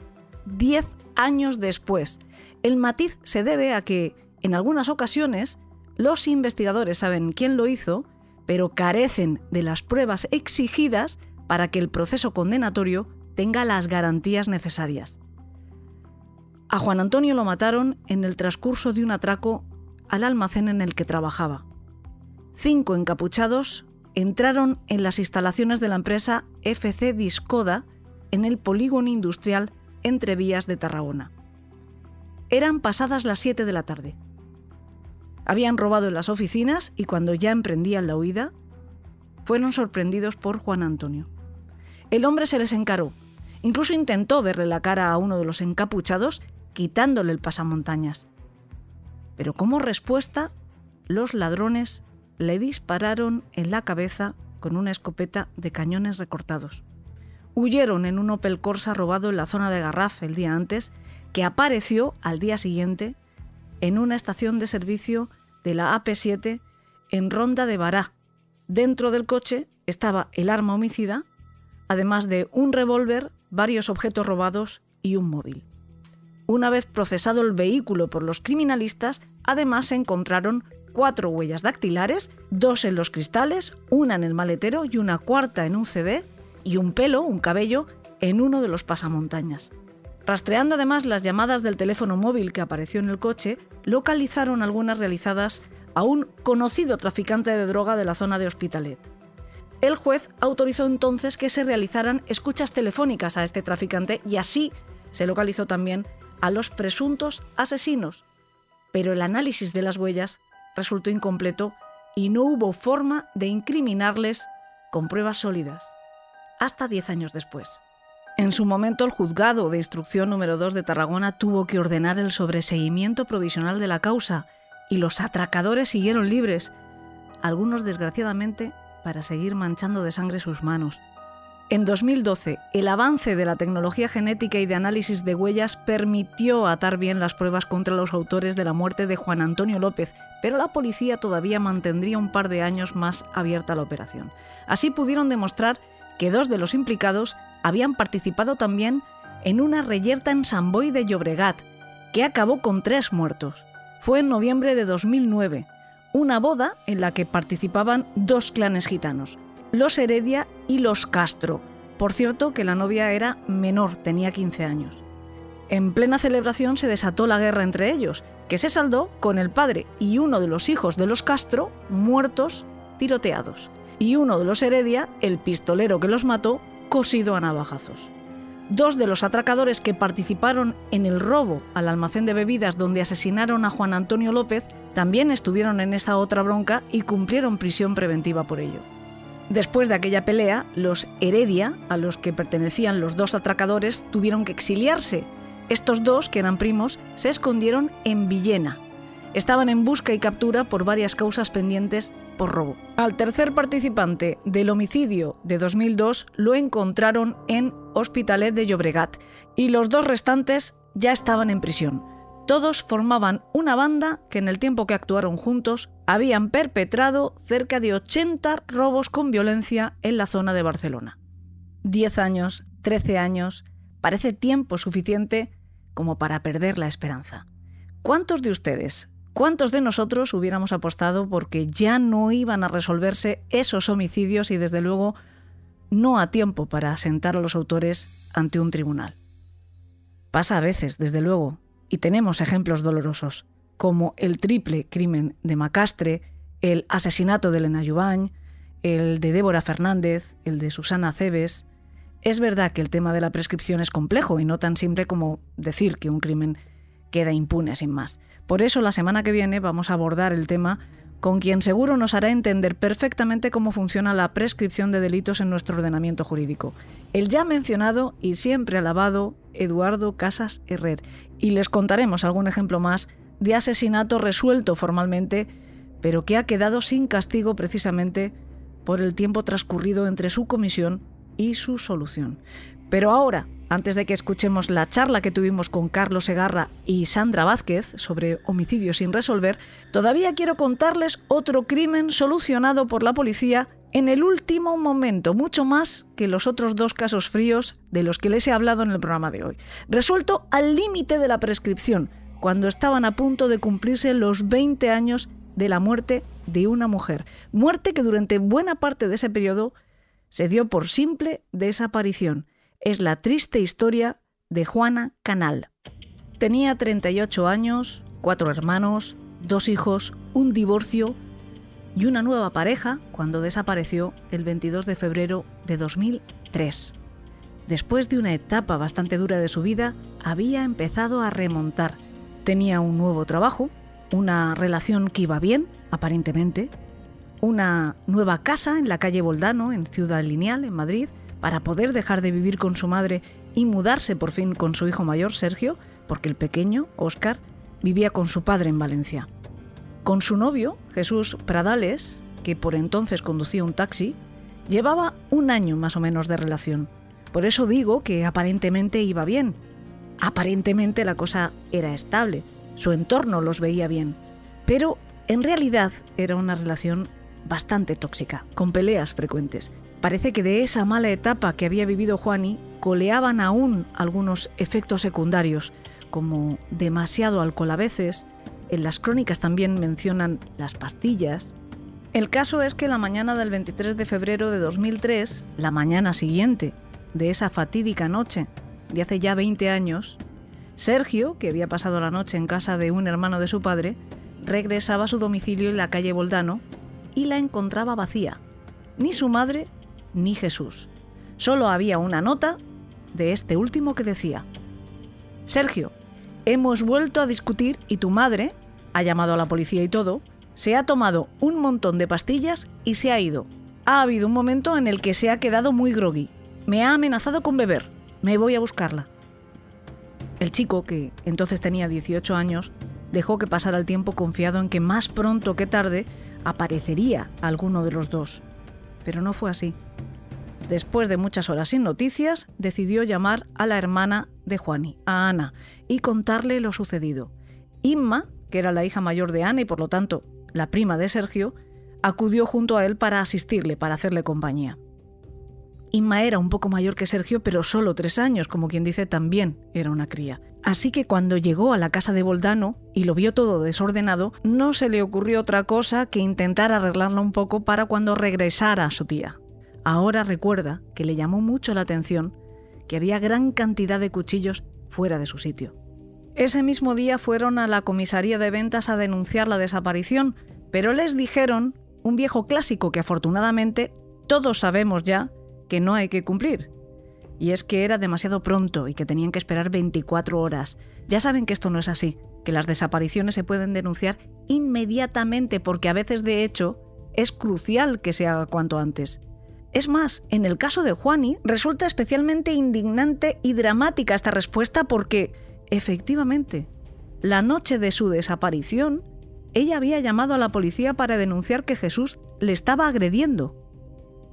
10 años después. El matiz se debe a que, en algunas ocasiones, los investigadores saben quién lo hizo, pero carecen de las pruebas exigidas para que el proceso condenatorio tenga las garantías necesarias. A Juan Antonio lo mataron en el transcurso de un atraco al almacén en el que trabajaba. Cinco encapuchados entraron en las instalaciones de la empresa FC Discoda en el polígono industrial entre vías de Tarragona. Eran pasadas las 7 de la tarde. Habían robado en las oficinas y cuando ya emprendían la huida, fueron sorprendidos por Juan Antonio. El hombre se les encaró. Incluso intentó verle la cara a uno de los encapuchados, quitándole el pasamontañas. Pero como respuesta, los ladrones le dispararon en la cabeza con una escopeta de cañones recortados. Huyeron en un Opel Corsa robado en la zona de Garraf el día antes, que apareció al día siguiente en una estación de servicio de la AP7 en Ronda de Bará. Dentro del coche estaba el arma homicida, además de un revólver, varios objetos robados y un móvil. Una vez procesado el vehículo por los criminalistas, además se encontraron cuatro huellas dactilares, dos en los cristales, una en el maletero y una cuarta en un CD, y un pelo, un cabello, en uno de los pasamontañas. Rastreando además las llamadas del teléfono móvil que apareció en el coche, localizaron algunas realizadas a un conocido traficante de droga de la zona de Hospitalet. El juez autorizó entonces que se realizaran escuchas telefónicas a este traficante y así se localizó también a los presuntos asesinos. Pero el análisis de las huellas resultó incompleto y no hubo forma de incriminarles con pruebas sólidas, hasta 10 años después. En su momento, el juzgado de instrucción número 2 de Tarragona tuvo que ordenar el sobreseimiento provisional de la causa y los atracadores siguieron libres, algunos desgraciadamente para seguir manchando de sangre sus manos. En 2012, el avance de la tecnología genética y de análisis de huellas permitió atar bien las pruebas contra los autores de la muerte de Juan Antonio López, pero la policía todavía mantendría un par de años más abierta la operación. Así pudieron demostrar que dos de los implicados habían participado también en una reyerta en San Boy de Llobregat, que acabó con tres muertos. Fue en noviembre de 2009, una boda en la que participaban dos clanes gitanos, los Heredia y los Castro, Por cierto que la novia era menor, tenía 15 años. En plena celebración se desató la guerra entre ellos, que se saldó con el padre y uno de los hijos de los Castro muertos tiroteados, y uno de los Heredia, el pistolero que los mató, cosido a navajazos. Dos de los atracadores que participaron en el robo al almacén de bebidas donde asesinaron a Juan Antonio López también estuvieron en esa otra bronca y cumplieron prisión preventiva por ello. Después de aquella pelea, los Heredia, a los que pertenecían los dos atracadores, tuvieron que exiliarse. Estos dos, que eran primos, se escondieron en Villena. Estaban en busca y captura por varias causas pendientes por robo. Al tercer participante del homicidio de 2002 lo encontraron en Hospitalet de Llobregat y los dos restantes ya estaban en prisión. Todos formaban una banda que en el tiempo que actuaron juntos habían perpetrado cerca de 80 robos con violencia en la zona de Barcelona. 10 años, 13 años, parece tiempo suficiente como para perder la esperanza. ¿Cuántos de ustedes, cuántos de nosotros hubiéramos apostado porque ya no iban a resolverse esos homicidios y desde luego no a tiempo para sentar a los autores ante un tribunal? Pasa a veces, desde luego, y tenemos ejemplos dolorosos, como el triple crimen de Macastre, el asesinato de Elena Yubañ, el de Débora Fernández, el de Susana Cebes. Es verdad que el tema de la prescripción es complejo y no tan simple como decir que un crimen queda impune sin más. Por eso la semana que viene vamos a abordar el tema con quien seguro nos hará entender perfectamente cómo funciona la prescripción de delitos en nuestro ordenamiento jurídico. El ya mencionado y siempre alabado Eduardo Casas Herrer. Y les contaremos algún ejemplo más de asesinato resuelto formalmente, pero que ha quedado sin castigo precisamente por el tiempo transcurrido entre su comisión y su solución. Pero ahora, antes de que escuchemos la charla que tuvimos con Carlos Segarra y Sandra Vázquez sobre homicidios sin resolver, todavía quiero contarles otro crimen solucionado por la policía en el último momento, mucho más que los otros dos casos fríos de los que les he hablado en el programa de hoy. Resuelto al límite de la prescripción, cuando estaban a punto de cumplirse los 20 años de la muerte de una mujer. Muerte que durante buena parte de ese periodo se dio por simple desaparición es la triste historia de Juana Canal. Tenía 38 años, cuatro hermanos, dos hijos, un divorcio y una nueva pareja cuando desapareció el 22 de febrero de 2003. Después de una etapa bastante dura de su vida, había empezado a remontar. Tenía un nuevo trabajo, una relación que iba bien, aparentemente, una nueva casa en la calle Boldano, en Ciudad Lineal, en Madrid, para poder dejar de vivir con su madre y mudarse por fin con su hijo mayor, Sergio, porque el pequeño, Óscar, vivía con su padre en Valencia. Con su novio, Jesús Pradales, que por entonces conducía un taxi, llevaba un año más o menos de relación. Por eso digo que aparentemente iba bien. Aparentemente la cosa era estable, su entorno los veía bien. Pero en realidad era una relación bastante tóxica, con peleas frecuentes. Parece que de esa mala etapa que había vivido Juani coleaban aún algunos efectos secundarios, como demasiado alcohol a veces, en las crónicas también mencionan las pastillas. El caso es que la mañana del 23 de febrero de 2003, la mañana siguiente de esa fatídica noche de hace ya 20 años, Sergio, que había pasado la noche en casa de un hermano de su padre, regresaba a su domicilio en la calle Boldano y la encontraba vacía. Ni su madre ni Jesús. Solo había una nota de este último que decía, Sergio, hemos vuelto a discutir y tu madre, ha llamado a la policía y todo, se ha tomado un montón de pastillas y se ha ido. Ha habido un momento en el que se ha quedado muy groggy. Me ha amenazado con beber. Me voy a buscarla. El chico, que entonces tenía 18 años, dejó que pasara el tiempo confiado en que más pronto que tarde aparecería alguno de los dos. Pero no fue así. Después de muchas horas sin noticias, decidió llamar a la hermana de Juani, a Ana, y contarle lo sucedido. Inma, que era la hija mayor de Ana y por lo tanto la prima de Sergio, acudió junto a él para asistirle, para hacerle compañía. Inma era un poco mayor que Sergio, pero solo tres años, como quien dice, también era una cría. Así que cuando llegó a la casa de Boldano y lo vio todo desordenado, no se le ocurrió otra cosa que intentar arreglarlo un poco para cuando regresara su tía. Ahora recuerda que le llamó mucho la atención que había gran cantidad de cuchillos fuera de su sitio. Ese mismo día fueron a la comisaría de ventas a denunciar la desaparición, pero les dijeron un viejo clásico que afortunadamente todos sabemos ya que no hay que cumplir. Y es que era demasiado pronto y que tenían que esperar 24 horas. Ya saben que esto no es así, que las desapariciones se pueden denunciar inmediatamente porque a veces de hecho es crucial que se haga cuanto antes. Es más, en el caso de Juani resulta especialmente indignante y dramática esta respuesta porque, efectivamente, la noche de su desaparición, ella había llamado a la policía para denunciar que Jesús le estaba agrediendo.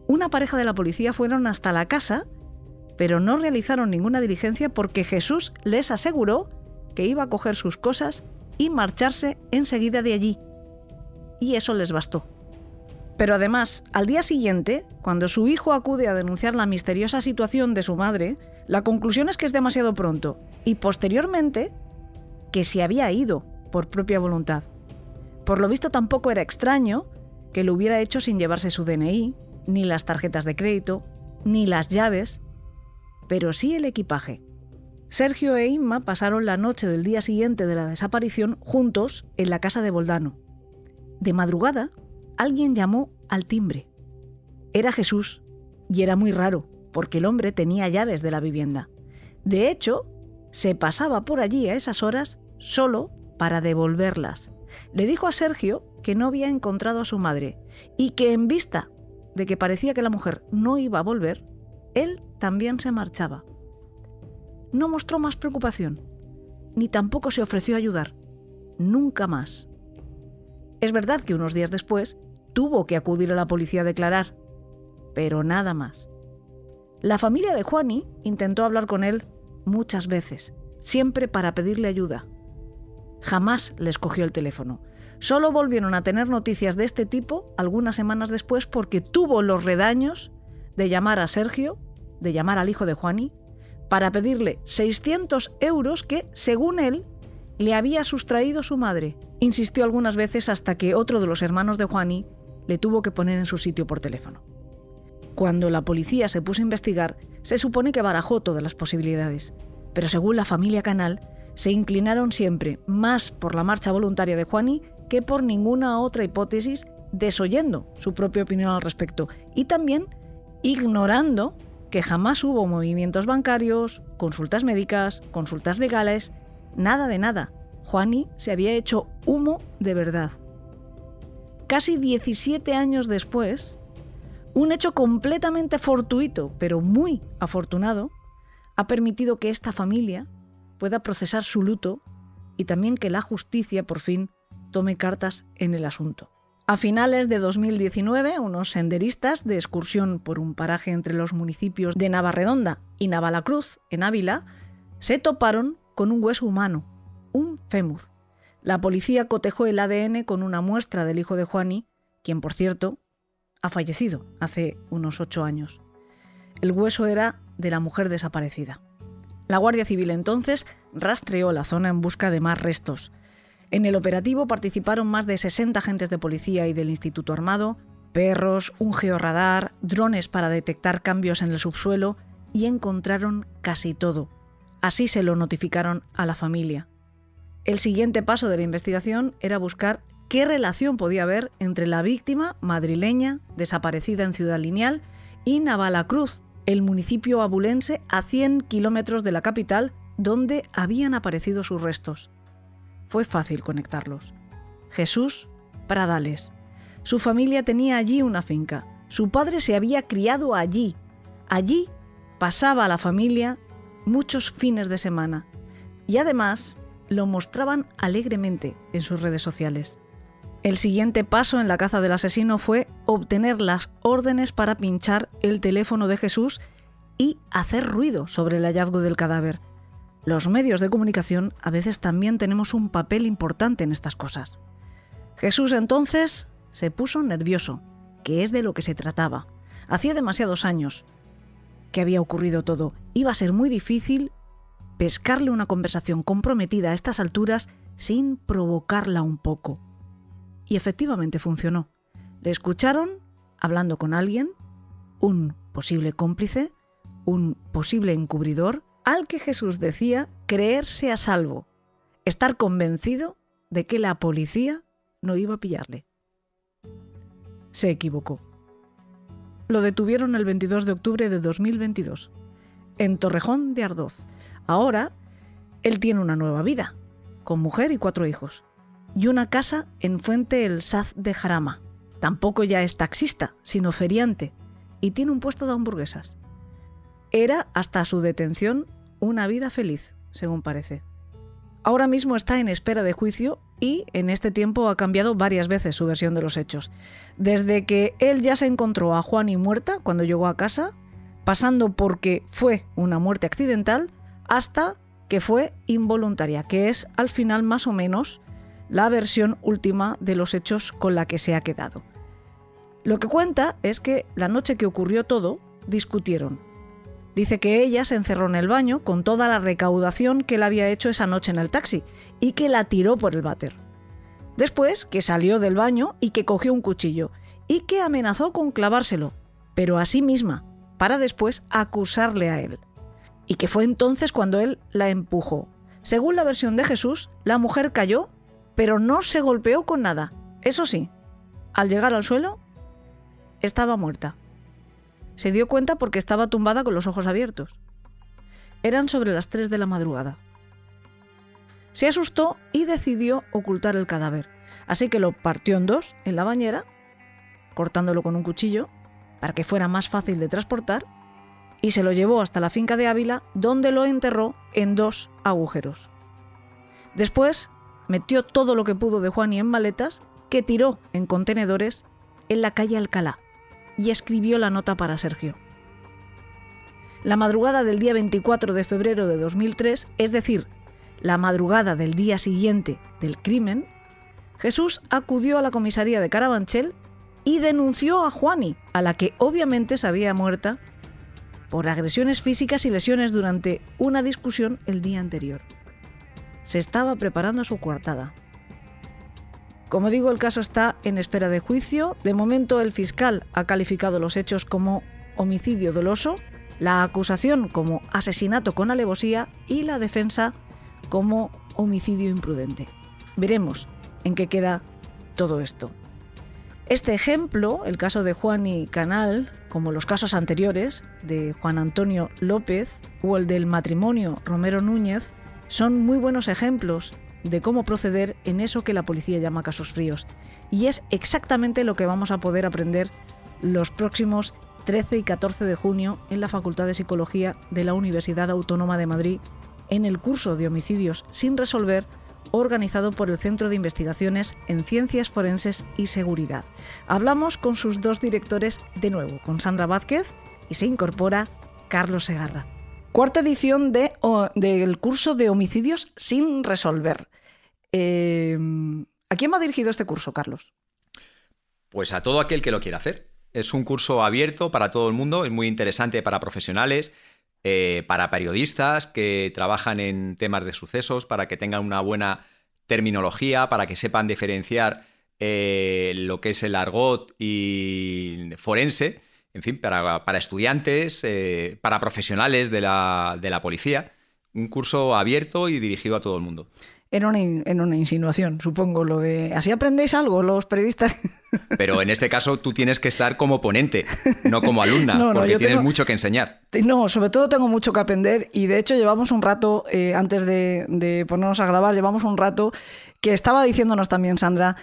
Una pareja de la policía fueron hasta la casa, pero no realizaron ninguna diligencia porque Jesús les aseguró que iba a coger sus cosas y marcharse enseguida de allí. Y eso les bastó. Pero además, al día siguiente, cuando su hijo acude a denunciar la misteriosa situación de su madre, la conclusión es que es demasiado pronto y posteriormente que se había ido por propia voluntad. Por lo visto tampoco era extraño que lo hubiera hecho sin llevarse su DNI, ni las tarjetas de crédito, ni las llaves, pero sí el equipaje. Sergio e Inma pasaron la noche del día siguiente de la desaparición juntos en la casa de Boldano. De madrugada, alguien llamó al timbre. Era Jesús, y era muy raro, porque el hombre tenía llaves de la vivienda. De hecho, se pasaba por allí a esas horas solo para devolverlas. Le dijo a Sergio que no había encontrado a su madre y que en vista de que parecía que la mujer no iba a volver, él también se marchaba no mostró más preocupación, ni tampoco se ofreció a ayudar. Nunca más. Es verdad que unos días después tuvo que acudir a la policía a declarar, pero nada más. La familia de Juani intentó hablar con él muchas veces, siempre para pedirle ayuda. Jamás les cogió el teléfono. Solo volvieron a tener noticias de este tipo algunas semanas después porque tuvo los redaños de llamar a Sergio, de llamar al hijo de Juani para pedirle 600 euros que, según él, le había sustraído su madre. Insistió algunas veces hasta que otro de los hermanos de Juani le tuvo que poner en su sitio por teléfono. Cuando la policía se puso a investigar, se supone que barajó todas las posibilidades, pero según la familia Canal, se inclinaron siempre más por la marcha voluntaria de Juani que por ninguna otra hipótesis, desoyendo su propia opinión al respecto y también ignorando que jamás hubo movimientos bancarios, consultas médicas, consultas legales, nada de nada. Juani se había hecho humo de verdad. Casi 17 años después, un hecho completamente fortuito, pero muy afortunado, ha permitido que esta familia pueda procesar su luto y también que la justicia por fin tome cartas en el asunto. A finales de 2019, unos senderistas de excursión por un paraje entre los municipios de Navarredonda y Navalacruz, en Ávila, se toparon con un hueso humano, un fémur. La policía cotejó el ADN con una muestra del hijo de Juani, quien, por cierto, ha fallecido hace unos ocho años. El hueso era de la mujer desaparecida. La Guardia Civil entonces rastreó la zona en busca de más restos. En el operativo participaron más de 60 agentes de policía y del Instituto Armado, perros, un georradar, drones para detectar cambios en el subsuelo y encontraron casi todo. Así se lo notificaron a la familia. El siguiente paso de la investigación era buscar qué relación podía haber entre la víctima madrileña, desaparecida en Ciudad Lineal, y Navalacruz, el municipio abulense a 100 kilómetros de la capital, donde habían aparecido sus restos fue fácil conectarlos. Jesús Pradales. Su familia tenía allí una finca. Su padre se había criado allí. Allí pasaba a la familia muchos fines de semana. Y además lo mostraban alegremente en sus redes sociales. El siguiente paso en la caza del asesino fue obtener las órdenes para pinchar el teléfono de Jesús y hacer ruido sobre el hallazgo del cadáver. Los medios de comunicación a veces también tenemos un papel importante en estas cosas. Jesús entonces se puso nervioso, que es de lo que se trataba. Hacía demasiados años que había ocurrido todo. Iba a ser muy difícil pescarle una conversación comprometida a estas alturas sin provocarla un poco. Y efectivamente funcionó. Le escucharon hablando con alguien un posible cómplice, un posible encubridor, al que Jesús decía creerse a salvo, estar convencido de que la policía no iba a pillarle. Se equivocó. Lo detuvieron el 22 de octubre de 2022, en Torrejón de Ardoz. Ahora, él tiene una nueva vida, con mujer y cuatro hijos, y una casa en Fuente el Saz de Jarama. Tampoco ya es taxista, sino feriante, y tiene un puesto de hamburguesas. Era, hasta su detención, una vida feliz, según parece. Ahora mismo está en espera de juicio y en este tiempo ha cambiado varias veces su versión de los hechos. Desde que él ya se encontró a Juan y muerta cuando llegó a casa, pasando porque fue una muerte accidental, hasta que fue involuntaria, que es al final más o menos la versión última de los hechos con la que se ha quedado. Lo que cuenta es que la noche que ocurrió todo, discutieron. Dice que ella se encerró en el baño con toda la recaudación que él había hecho esa noche en el taxi y que la tiró por el váter. Después que salió del baño y que cogió un cuchillo y que amenazó con clavárselo, pero a sí misma, para después acusarle a él. Y que fue entonces cuando él la empujó. Según la versión de Jesús, la mujer cayó, pero no se golpeó con nada. Eso sí, al llegar al suelo, estaba muerta. Se dio cuenta porque estaba tumbada con los ojos abiertos. Eran sobre las 3 de la madrugada. Se asustó y decidió ocultar el cadáver, así que lo partió en dos en la bañera, cortándolo con un cuchillo, para que fuera más fácil de transportar, y se lo llevó hasta la finca de Ávila, donde lo enterró en dos agujeros. Después metió todo lo que pudo de Juan y en maletas, que tiró en contenedores en la calle Alcalá y escribió la nota para Sergio. La madrugada del día 24 de febrero de 2003, es decir, la madrugada del día siguiente del crimen, Jesús acudió a la comisaría de Carabanchel y denunció a Juani, a la que obviamente sabía muerta por agresiones físicas y lesiones durante una discusión el día anterior. Se estaba preparando su coartada. Como digo, el caso está en espera de juicio. De momento, el fiscal ha calificado los hechos como homicidio doloso, la acusación como asesinato con alevosía y la defensa como homicidio imprudente. Veremos en qué queda todo esto. Este ejemplo, el caso de Juan y Canal, como los casos anteriores de Juan Antonio López o el del matrimonio Romero Núñez, son muy buenos ejemplos de cómo proceder en eso que la policía llama casos fríos. Y es exactamente lo que vamos a poder aprender los próximos 13 y 14 de junio en la Facultad de Psicología de la Universidad Autónoma de Madrid en el curso de homicidios sin resolver organizado por el Centro de Investigaciones en Ciencias Forenses y Seguridad. Hablamos con sus dos directores de nuevo, con Sandra Vázquez y se incorpora Carlos Segarra. Cuarta edición de, del curso de homicidios sin resolver. Eh, ¿A quién va dirigido este curso, Carlos? Pues a todo aquel que lo quiera hacer. Es un curso abierto para todo el mundo, es muy interesante para profesionales, eh, para periodistas que trabajan en temas de sucesos, para que tengan una buena terminología, para que sepan diferenciar eh, lo que es el argot y forense en fin, para, estudiantes, eh, para profesionales de la, de la, policía. Un curso abierto y dirigido a todo el mundo. Era una, una insinuación, supongo, lo de... ¿Así aprendéis algo los periodistas? Pero en este caso tú tienes que estar como ponente, no como alumna, porque tienes mucho que enseñar. No, sobre todo tengo mucho que aprender y de hecho llevamos un rato, eh, antes de, de ponernos a grabar, llevamos un rato que estaba diciéndonos también Sandra,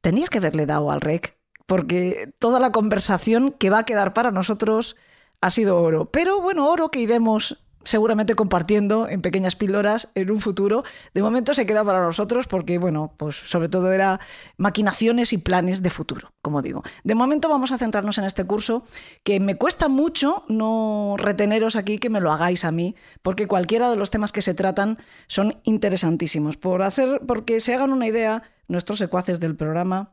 tenías que haberle dado al rec porque toda la conversación que va a quedar para nosotros ha sido oro. Pero bueno, oro que iremos seguramente compartiendo en pequeñas píldoras en un futuro. De momento se queda para nosotros porque, bueno, pues sobre todo era maquinaciones y planes de futuro, como digo. De momento vamos a centrarnos en este curso que me cuesta mucho no reteneros aquí que me lo hagáis a mí, porque cualquiera de los temas que se tratan son interesantísimos. Por hacer, porque se hagan una idea, nuestros secuaces del programa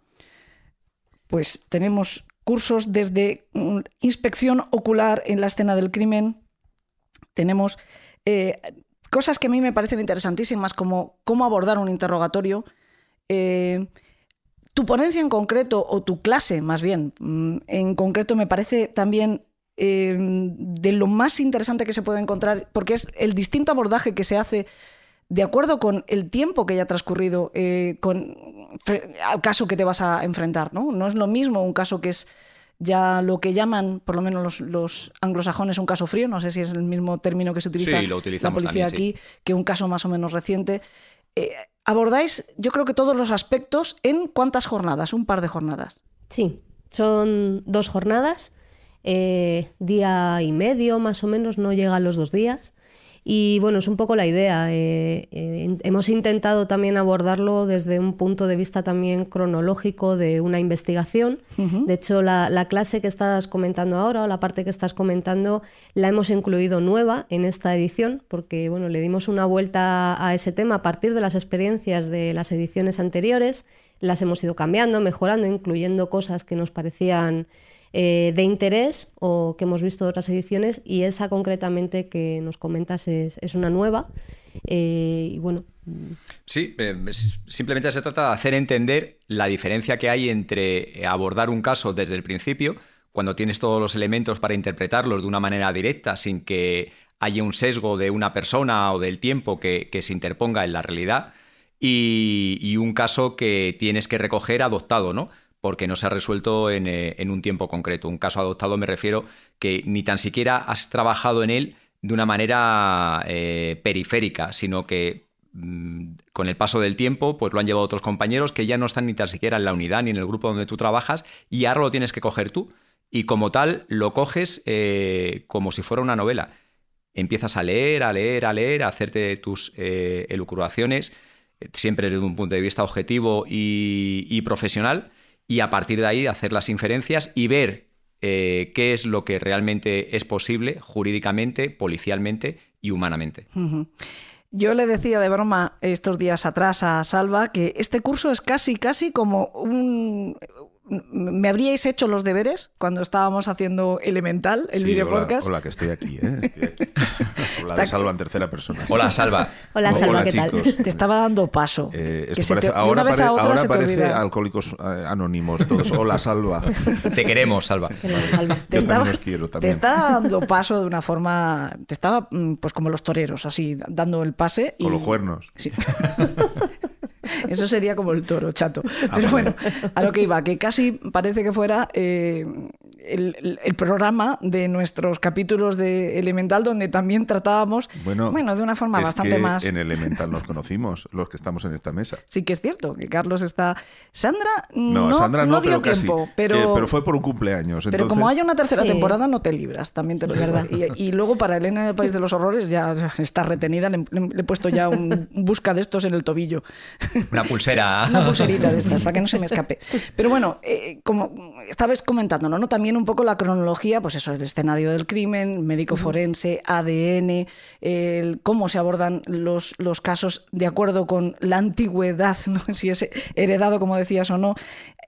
pues tenemos cursos desde mm, inspección ocular en la escena del crimen, tenemos eh, cosas que a mí me parecen interesantísimas como cómo abordar un interrogatorio. Eh, tu ponencia en concreto, o tu clase más bien, mm, en concreto me parece también eh, de lo más interesante que se puede encontrar, porque es el distinto abordaje que se hace de acuerdo con el tiempo que haya transcurrido con, al caso que te vas a enfrentar. ¿no? no es lo mismo un caso que es ya lo que llaman, por lo menos los, los, anglosajones, un caso frío, no sé si es el mismo término que se utiliza sí, lo la policía también, aquí, sí. que un caso más o menos reciente. Eh, abordáis, yo creo que todos los aspectos en cuántas jornadas, un par de jornadas. Sí, son dos jornadas, eh, día y medio más o menos, no llega a los dos días. Y bueno, es un poco la idea. Eh, eh, hemos intentado también abordarlo desde un punto de vista también cronológico de una investigación. Uh -huh. De hecho, la, la, clase que estás comentando ahora, o la parte que estás comentando, la hemos incluido nueva en esta edición, porque bueno, le dimos una vuelta a ese tema a partir de las experiencias de las ediciones anteriores. Las hemos ido cambiando, mejorando, incluyendo cosas que nos parecían eh, de interés o que hemos visto otras ediciones y esa concretamente que nos comentas es, es una nueva. Eh, y bueno. Sí, eh, simplemente se trata de hacer entender la diferencia que hay entre abordar un caso desde el principio, cuando tienes todos los elementos para interpretarlos de una manera directa, sin que haya un sesgo de una persona o del tiempo que, que se interponga en la realidad, y, y un caso que tienes que recoger adoptado, ¿no? Porque no se ha resuelto en, eh, en, un tiempo concreto. Un caso adoptado me refiero que ni tan siquiera has trabajado en él de una manera eh, periférica, sino que mmm, con el paso del tiempo pues lo han llevado otros compañeros que ya no están ni tan siquiera en la unidad ni en el grupo donde tú trabajas y ahora lo tienes que coger tú. Y como tal lo coges eh, como si fuera una novela. Empiezas a leer, a leer, a leer, a hacerte tus eh, siempre desde un punto de vista objetivo y profesional y a partir de ahí hacer las inferencias y ver eh, qué es lo que realmente es posible jurídicamente, policialmente y humanamente. Yo le decía de broma estos días atrás a Salva que este curso es casi, casi como un... ¿Me habríais hecho los deberes cuando estábamos haciendo Elemental, el sí, video hola, podcast? Hola, que estoy aquí, ¿eh? Estoy aquí. Hola de Salva en tercera persona. Hola, Salva. Hola, Salva, hola, ¿qué chicos. tal? Te estaba dando paso. Eh, que esto parece, te, de ahora una vez pare, a ahora se parece alcohólicos eh, anónimos todos. Hola, Salva. Te queremos, Salva. Salva. Te, Yo estaba, quiero, te dando paso de una forma... Te estaba, mm, pues como los toreros, así, dando el pase. Con y... los cuernos. Sí. Eso sería como el toro, chato. Ah, Pero vale. bueno, a lo que iba, que casi parece que fuera eh, el, el, programa de nuestros capítulos de Elemental, donde también tratábamos, Bueno, bueno de una forma es bastante que más. En Elemental nos conocimos, los que estamos en esta mesa. Sí que es cierto, que Carlos está. Sandra No, no, Sandra no, no dio pero tiempo, casi. pero. Eh, pero fue por un cumpleaños. Pero entonces- como haya una tercera Sí. temporada, no te libras, también te lo digo. verdad. Y, y luego para Elena en el País de los Horrores ya está retenida, le, le- le he puesto ya un un busca de estos en el tobillo. Una pulsera. Una pulserita de estas, para que no se me escape. Pero bueno, eh, como estabas comentándolo, ¿no? También un poco la cronología, pues eso, el escenario del crimen, médico forense, ADN, el cómo se abordan los, los casos de acuerdo con la antigüedad, ¿no? si es heredado, como decías, o no.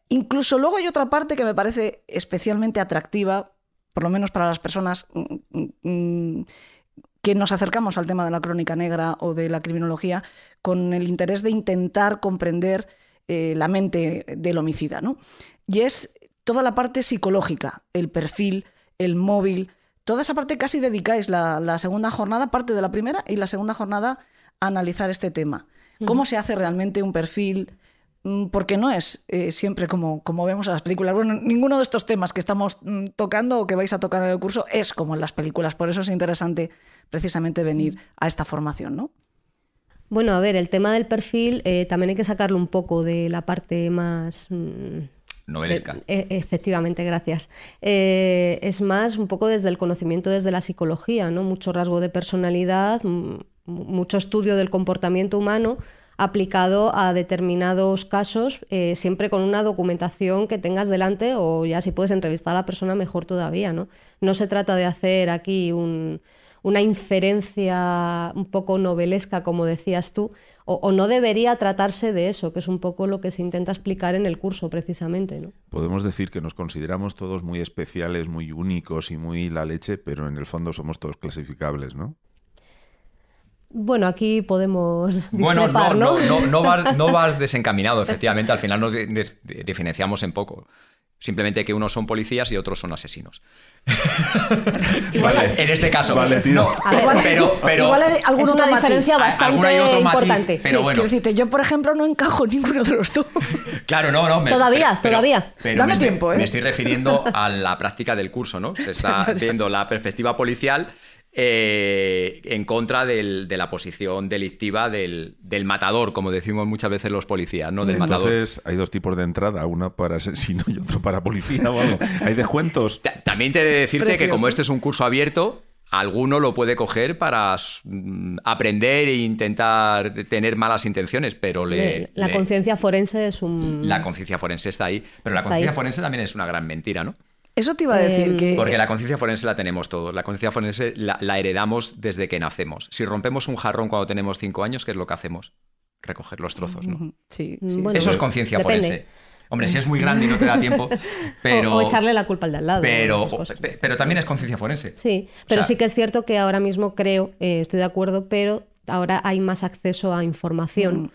Incluso luego hay otra parte que me parece especialmente atractiva, por lo menos para las personas mm, mm, que nos acercamos al tema de la crónica negra o de la criminología con el interés de intentar comprender eh, la mente del homicida. ¿no? Y es toda la parte psicológica, el perfil, el móvil, toda esa parte casi dedicáis la, la segunda jornada, parte de la primera y la segunda jornada a analizar este tema. ¿Cómo se hace realmente un perfil? Mm, Porque no es eh, siempre como, como vemos en las películas. Bueno, ninguno de estos temas que estamos mm, tocando o que vais a tocar en el curso es como en las películas. Por eso es interesante precisamente venir a esta formación, ¿no? Bueno, a ver, el tema del perfil eh, también hay que sacarlo un poco de la parte más... mm, Novelesca. e- e- efectivamente, gracias. Eh, es más un poco desde el conocimiento, desde la psicología, ¿no? Mucho rasgo de personalidad, mucho estudio del comportamiento humano aplicado a determinados casos, eh, siempre con una documentación que tengas delante o ya si puedes entrevistar a la persona mejor todavía, ¿no? No se trata de hacer aquí un- una inferencia un poco novelesca, como decías tú, o, o no debería tratarse de eso, que es un poco lo que se intenta explicar en el curso precisamente, ¿no? Podemos decir que nos consideramos todos muy especiales, muy únicos y muy la leche, pero en el fondo somos todos clasificables, ¿no? Bueno, aquí podemos Bueno, no, ¿no? no, no, no vas, no vas desencaminado, efectivamente. Al final nos de- de- diferenciamos en poco. Simplemente que unos son policías y otros son asesinos. Vale. en este caso. Vale, no, A ver, pero, pero, igual hay algún es otro una matiz. diferencia bastante alguna y otro matiz, importante. pero sí. bueno. Quiero decirte, yo, por ejemplo, no encajo en ninguno de los dos. Claro, no, no. me- Todavía, todavía. Pero Dame me tiempo, ¿eh? Me estoy refiriendo a la práctica del curso, ¿no? Se está viendo la perspectiva policial eh, en contra del- de la posición delictiva del, del matador, como decimos muchas veces los policías, ¿no? Del matador. Entonces hay dos tipos de entrada, una para asesino y otro para policía o algo. ¿Hay descuentos? Ta- También te he de decirte que como este es un curso abierto, alguno lo puede coger para mm, aprender e intentar tener malas intenciones, pero le... la conciencia forense es un... La conciencia forense está ahí, pero la conciencia forense también es una gran mentira, ¿no? Eso te iba a decir Em, que... Porque la conciencia forense la tenemos todos. La conciencia forense la, la heredamos desde que nacemos. Si rompemos un jarrón cuando tenemos cinco años, ¿qué es lo que hacemos? Recoger los trozos, ¿no? Sí, Mm, sí, bueno. Eso es conciencia forense. Hombre, si es muy grande y no te da tiempo, pero... o, o echarle la culpa al de al lado. pero, pero también es conciencia forense. Sí, pero O sea- sí que es cierto que ahora mismo creo, eh, estoy de acuerdo, pero ahora hay más acceso a información Mm.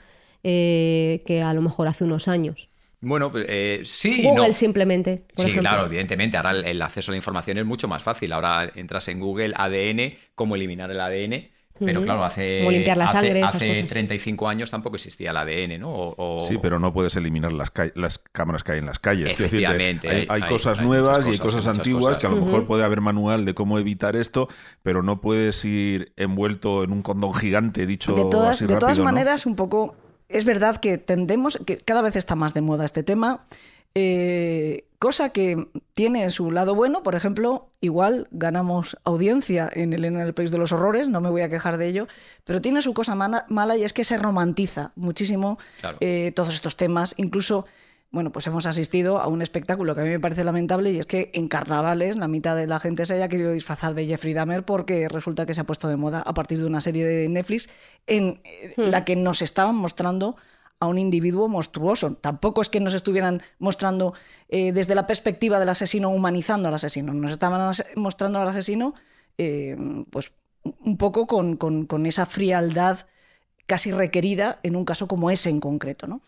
eh, que a lo mejor hace unos años. Bueno, eh, sí Google no. simplemente, por sí, ejemplo. claro, evidentemente. Ahora el, el acceso a la información es mucho más fácil. Ahora entras en Google ADN, cómo eliminar el ADN. Pero claro, hace, Cómo limpiar la sangre, hace cosas. 35 años tampoco existía el ADN, ¿no? O- o- Sí, pero no puedes eliminar las, ca- las cámaras que hay en las calles. Efectivamente, hay, hay- hay hay- cosas hay nuevas y hay cosas, antiguas cosas. que a lo mejor puede haber manual de cómo evitar esto, pero no puedes ir envuelto en un condón gigante, dicho de todas, así de todas maneras, un poco. Es verdad que tendemos, que cada vez está más de moda este tema. eh, cosa que tiene su lado bueno, por ejemplo, igual ganamos audiencia en Elena en el País de los Horrores, no me voy a quejar de ello, pero tiene su cosa mala y es que se romantiza muchísimo Claro. eh, todos estos temas, incluso bueno, pues hemos asistido a un espectáculo que a mí me parece lamentable y es que en carnavales la mitad de la gente se haya querido disfrazar de Jeffrey Dahmer porque resulta que se ha puesto de moda a partir de una serie de Netflix en eh, la que nos estaban mostrando a un individuo monstruoso. Tampoco es que nos estuvieran mostrando eh, desde la perspectiva del asesino humanizando al asesino, nos estaban mostrando al asesino eh, pues un poco con, con- con esa frialdad casi requerida en un caso como ese en concreto. ¿no?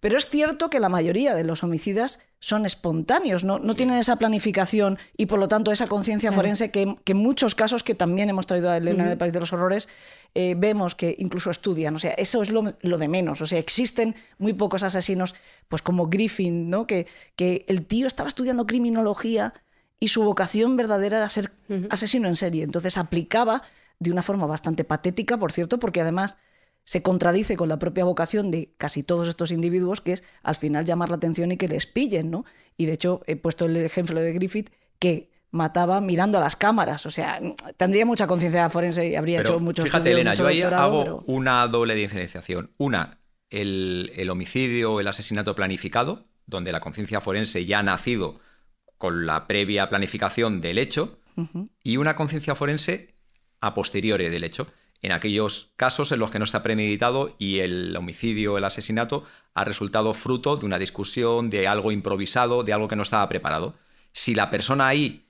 Pero es cierto que la mayoría de los homicidas son espontáneos, no, no tienen esa planificación y por lo tanto esa conciencia forense que, que en muchos casos que también hemos traído a Elena en el País de los Horrores eh, vemos que incluso estudian. O sea, eso es lo, lo de menos. O sea, existen muy pocos asesinos, pues como Griffin, ¿no? que, que el tío estaba estudiando criminología y su vocación verdadera era ser asesino en serie. Entonces aplicaba de una forma bastante patética, por cierto, porque además se contradice con la propia vocación de casi todos estos individuos, que es al final llamar la atención y que les pillen, ¿no? Y de hecho he puesto el ejemplo de Griffith que mataba mirando a las cámaras, o sea, tendría mucha conciencia forense y habría Pero hecho mucho fíjate, Elena, mucho yo ahí hago pero- una doble diferenciación. Una, el, el homicidio o el asesinato planificado, donde la conciencia forense ya ha nacido con la previa planificación del hecho, y una conciencia forense a posteriori del hecho. En aquellos casos en los que no está premeditado y el homicidio el asesinato ha resultado fruto de una discusión, de algo improvisado, de algo que no estaba preparado. Si la persona ahí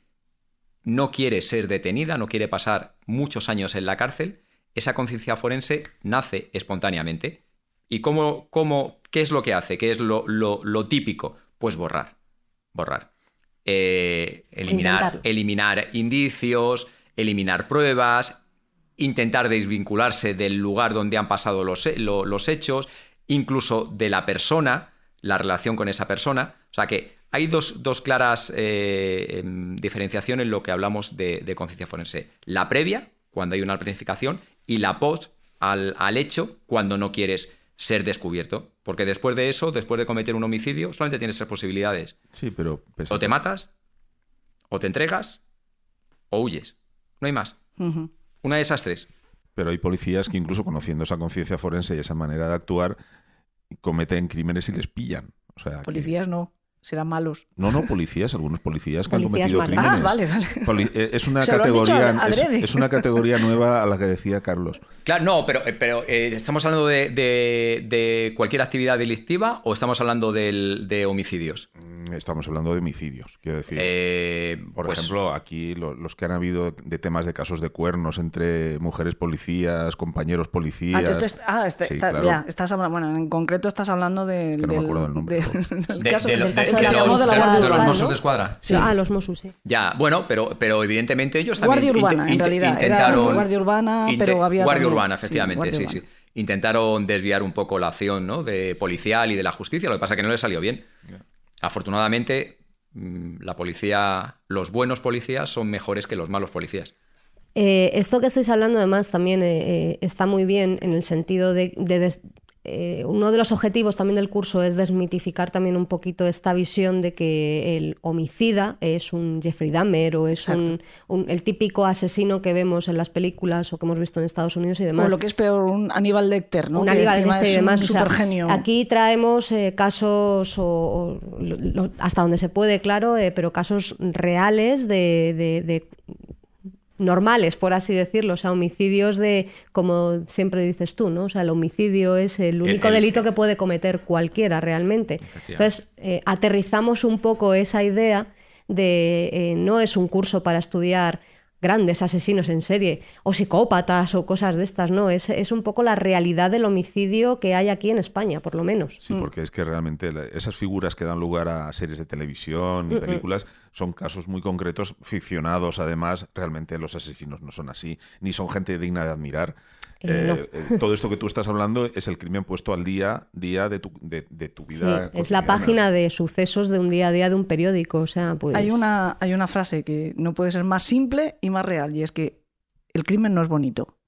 no quiere ser detenida, no quiere pasar muchos años en la cárcel, esa conciencia forense nace espontáneamente. ¿Y cómo, cómo, qué es lo que hace? ¿Qué es lo, lo- lo típico? Pues borrar. Borrar. Eh, eliminar, Intentarlo. eliminar indicios, eliminar pruebas, intentar desvincularse del lugar donde han pasado los, lo- los hechos, incluso de la persona, la relación con esa persona. O sea que hay dos, dos claras eh, em, diferenciaciones en lo que hablamos de, de conciencia forense. La previa, cuando hay una planificación, y la post al, al hecho, cuando no quieres ser descubierto. Porque después de eso, después de cometer un homicidio, solamente tienes tres posibilidades. Sí, pero... pese- O te matas, o te entregas, o huyes. No hay más. Una de esas tres. Pero hay policías que incluso conociendo esa conciencia forense y esa manera de actuar, cometen crímenes y les pillan. O sea, que- Policías no, serán malos. No, no, policías, algunos policías que Policías han cometido malos. crímenes. Ah, vale, vale. Poli- eh, es una categoría es, una categoría nueva a la que decía Carlos. Claro, no, pero, pero eh, ¿estamos hablando de, de- de cualquier actividad delictiva o estamos hablando del- de homicidios? Estamos hablando de homicidios, quiero decir. Eh, Por pues, ejemplo, aquí lo- los que han habido de temas de casos de cuernos entre mujeres policías, compañeros Ah, policías. estás- ah, está- Sí, está- claro. ya, estás hablando, bueno, en concreto estás hablando del, que no me acuerdo del nombre, de- caso, de de- caso de la los, de de- de Mossos de Escuadra. Sí. Ah, los Mossos, sí. Ya, bueno, pero, pero evidentemente ellos también Guardia Urbana, realidad. Era intentaron Guardia Urbana, pero había Guardia también- Urbana, efectivamente, Guardia sí, sí. Intentaron desviar un poco la acción ¿no? de policial y de la justicia, lo que pasa es que no les salió bien. Afortunadamente, mm, la policía, los buenos policías son mejores que los malos policías. Eh, esto que estáis hablando además también eh, eh, está muy bien en el sentido de, eh, uno de los objetivos también del curso es desmitificar también un poquito esta visión de que el homicida es un Jeffrey Dahmer o es un, un- el típico asesino que vemos en las películas o que hemos visto en Estados Unidos y demás. O lo que es peor, un Aníbal Lecter, ¿no? un Que Aníbal Lecter y demás. o sea, aquí traemos eh, casos, o, o lo- lo- hasta donde se puede, claro, eh, pero casos reales de, de- de normales, por así decirlo, o sea, homicidios de, como siempre dices tú, ¿no? O sea, el homicidio es el único el- delito que puede cometer cualquiera realmente. Entonces, eh, aterrizamos un poco esa idea de eh, no es un curso para estudiar grandes asesinos en serie o psicópatas o cosas de estas, no, es, es un poco la realidad del homicidio que hay aquí en España, por lo menos. Sí, porque es que realmente esas figuras que dan lugar a series de televisión y películas son casos muy concretos, ficcionados además. Realmente los asesinos no son así, ni son gente digna de admirar. Eh, Eh, todo esto que tú estás hablando es el crimen puesto al día, día de tu, de, de tu Sí, vida. es la página de sucesos de un día a día de un periódico, o sea, pues... Hay, una, hay una frase que no puede ser más simple y más real, y es que el crimen no es bonito.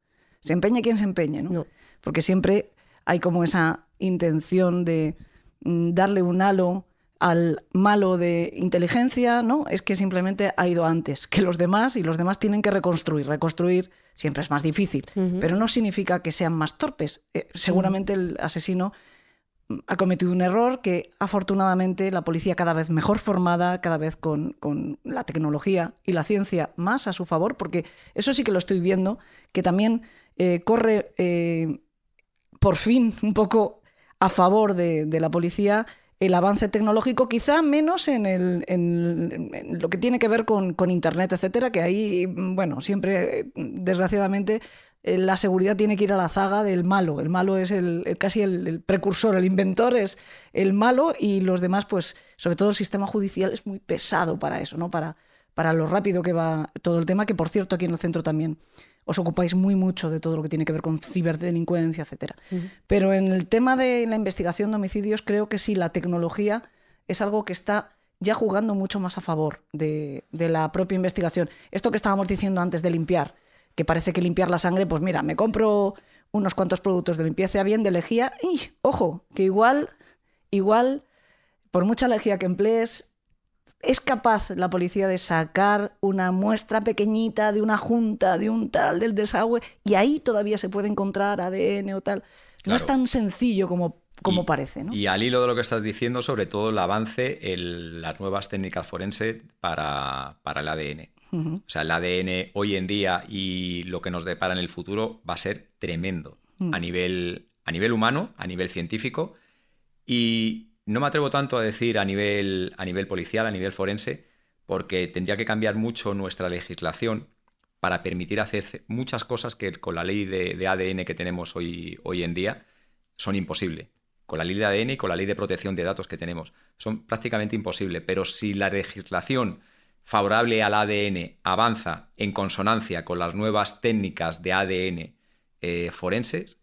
Se empeñe quien se empeñe, ¿no? No. Porque siempre hay como esa intención de mm, darle un halo al malo de inteligencia, ¿no? Es que simplemente ha ido antes que los demás y los demás tienen que reconstruir. Reconstruir siempre es más difícil, pero no significa que sean más torpes. Eh, seguramente el asesino ha cometido un error que afortunadamente la policía cada vez mejor formada, cada vez con, con la tecnología y la ciencia más a su favor, porque eso sí que lo estoy viendo, que también eh, corre eh, por fin un poco a favor de, de la policía el avance tecnológico, quizá menos en, el, en- lo que tiene que ver con, con Internet, etcétera, que ahí, bueno, siempre, desgraciadamente, eh, la seguridad tiene que ir a la zaga del malo. El malo es el, el- casi el, el precursor, el inventor es el malo y los demás, pues, sobre todo el sistema judicial es muy pesado para eso, ¿no? Para, para lo rápido que va todo el tema, que por cierto aquí en el centro también os ocupáis muy mucho de todo lo que tiene que ver con ciberdelincuencia, etcétera. Pero en el tema de la investigación de homicidios creo que sí, la tecnología es algo que está ya jugando mucho más a favor de, de la propia investigación. Esto que estábamos diciendo antes de limpiar, que parece que limpiar la sangre, pues mira, me compro unos cuantos productos de limpieza bien, de lejía, y ojo, que igual, igual, por mucha lejía que emplees, ¿Es capaz la policía de sacar una muestra pequeñita de una junta, de un tal, del desagüe, y ahí todavía se puede encontrar ADN o tal? No es tan sencillo como, como Y- parece, ¿no? Y al hilo de lo que estás diciendo, sobre todo el avance en las nuevas técnicas forenses para, para el ADN. O sea, el ADN hoy en día y lo que nos depara en el futuro va a ser tremendo Mm. a, nivel, a nivel humano, a nivel científico. Y no me atrevo tanto a decir a nivel, a nivel policial, a nivel forense, porque tendría que cambiar mucho nuestra legislación para permitir hacer ce- muchas cosas que con la ley de, de ADN que tenemos hoy, hoy en día son imposibles. Con la ley de ADN y con la ley de protección de datos que tenemos. Son prácticamente imposibles. Pero si la legislación favorable al ADN avanza en consonancia con las nuevas técnicas de ADN eh, forenses,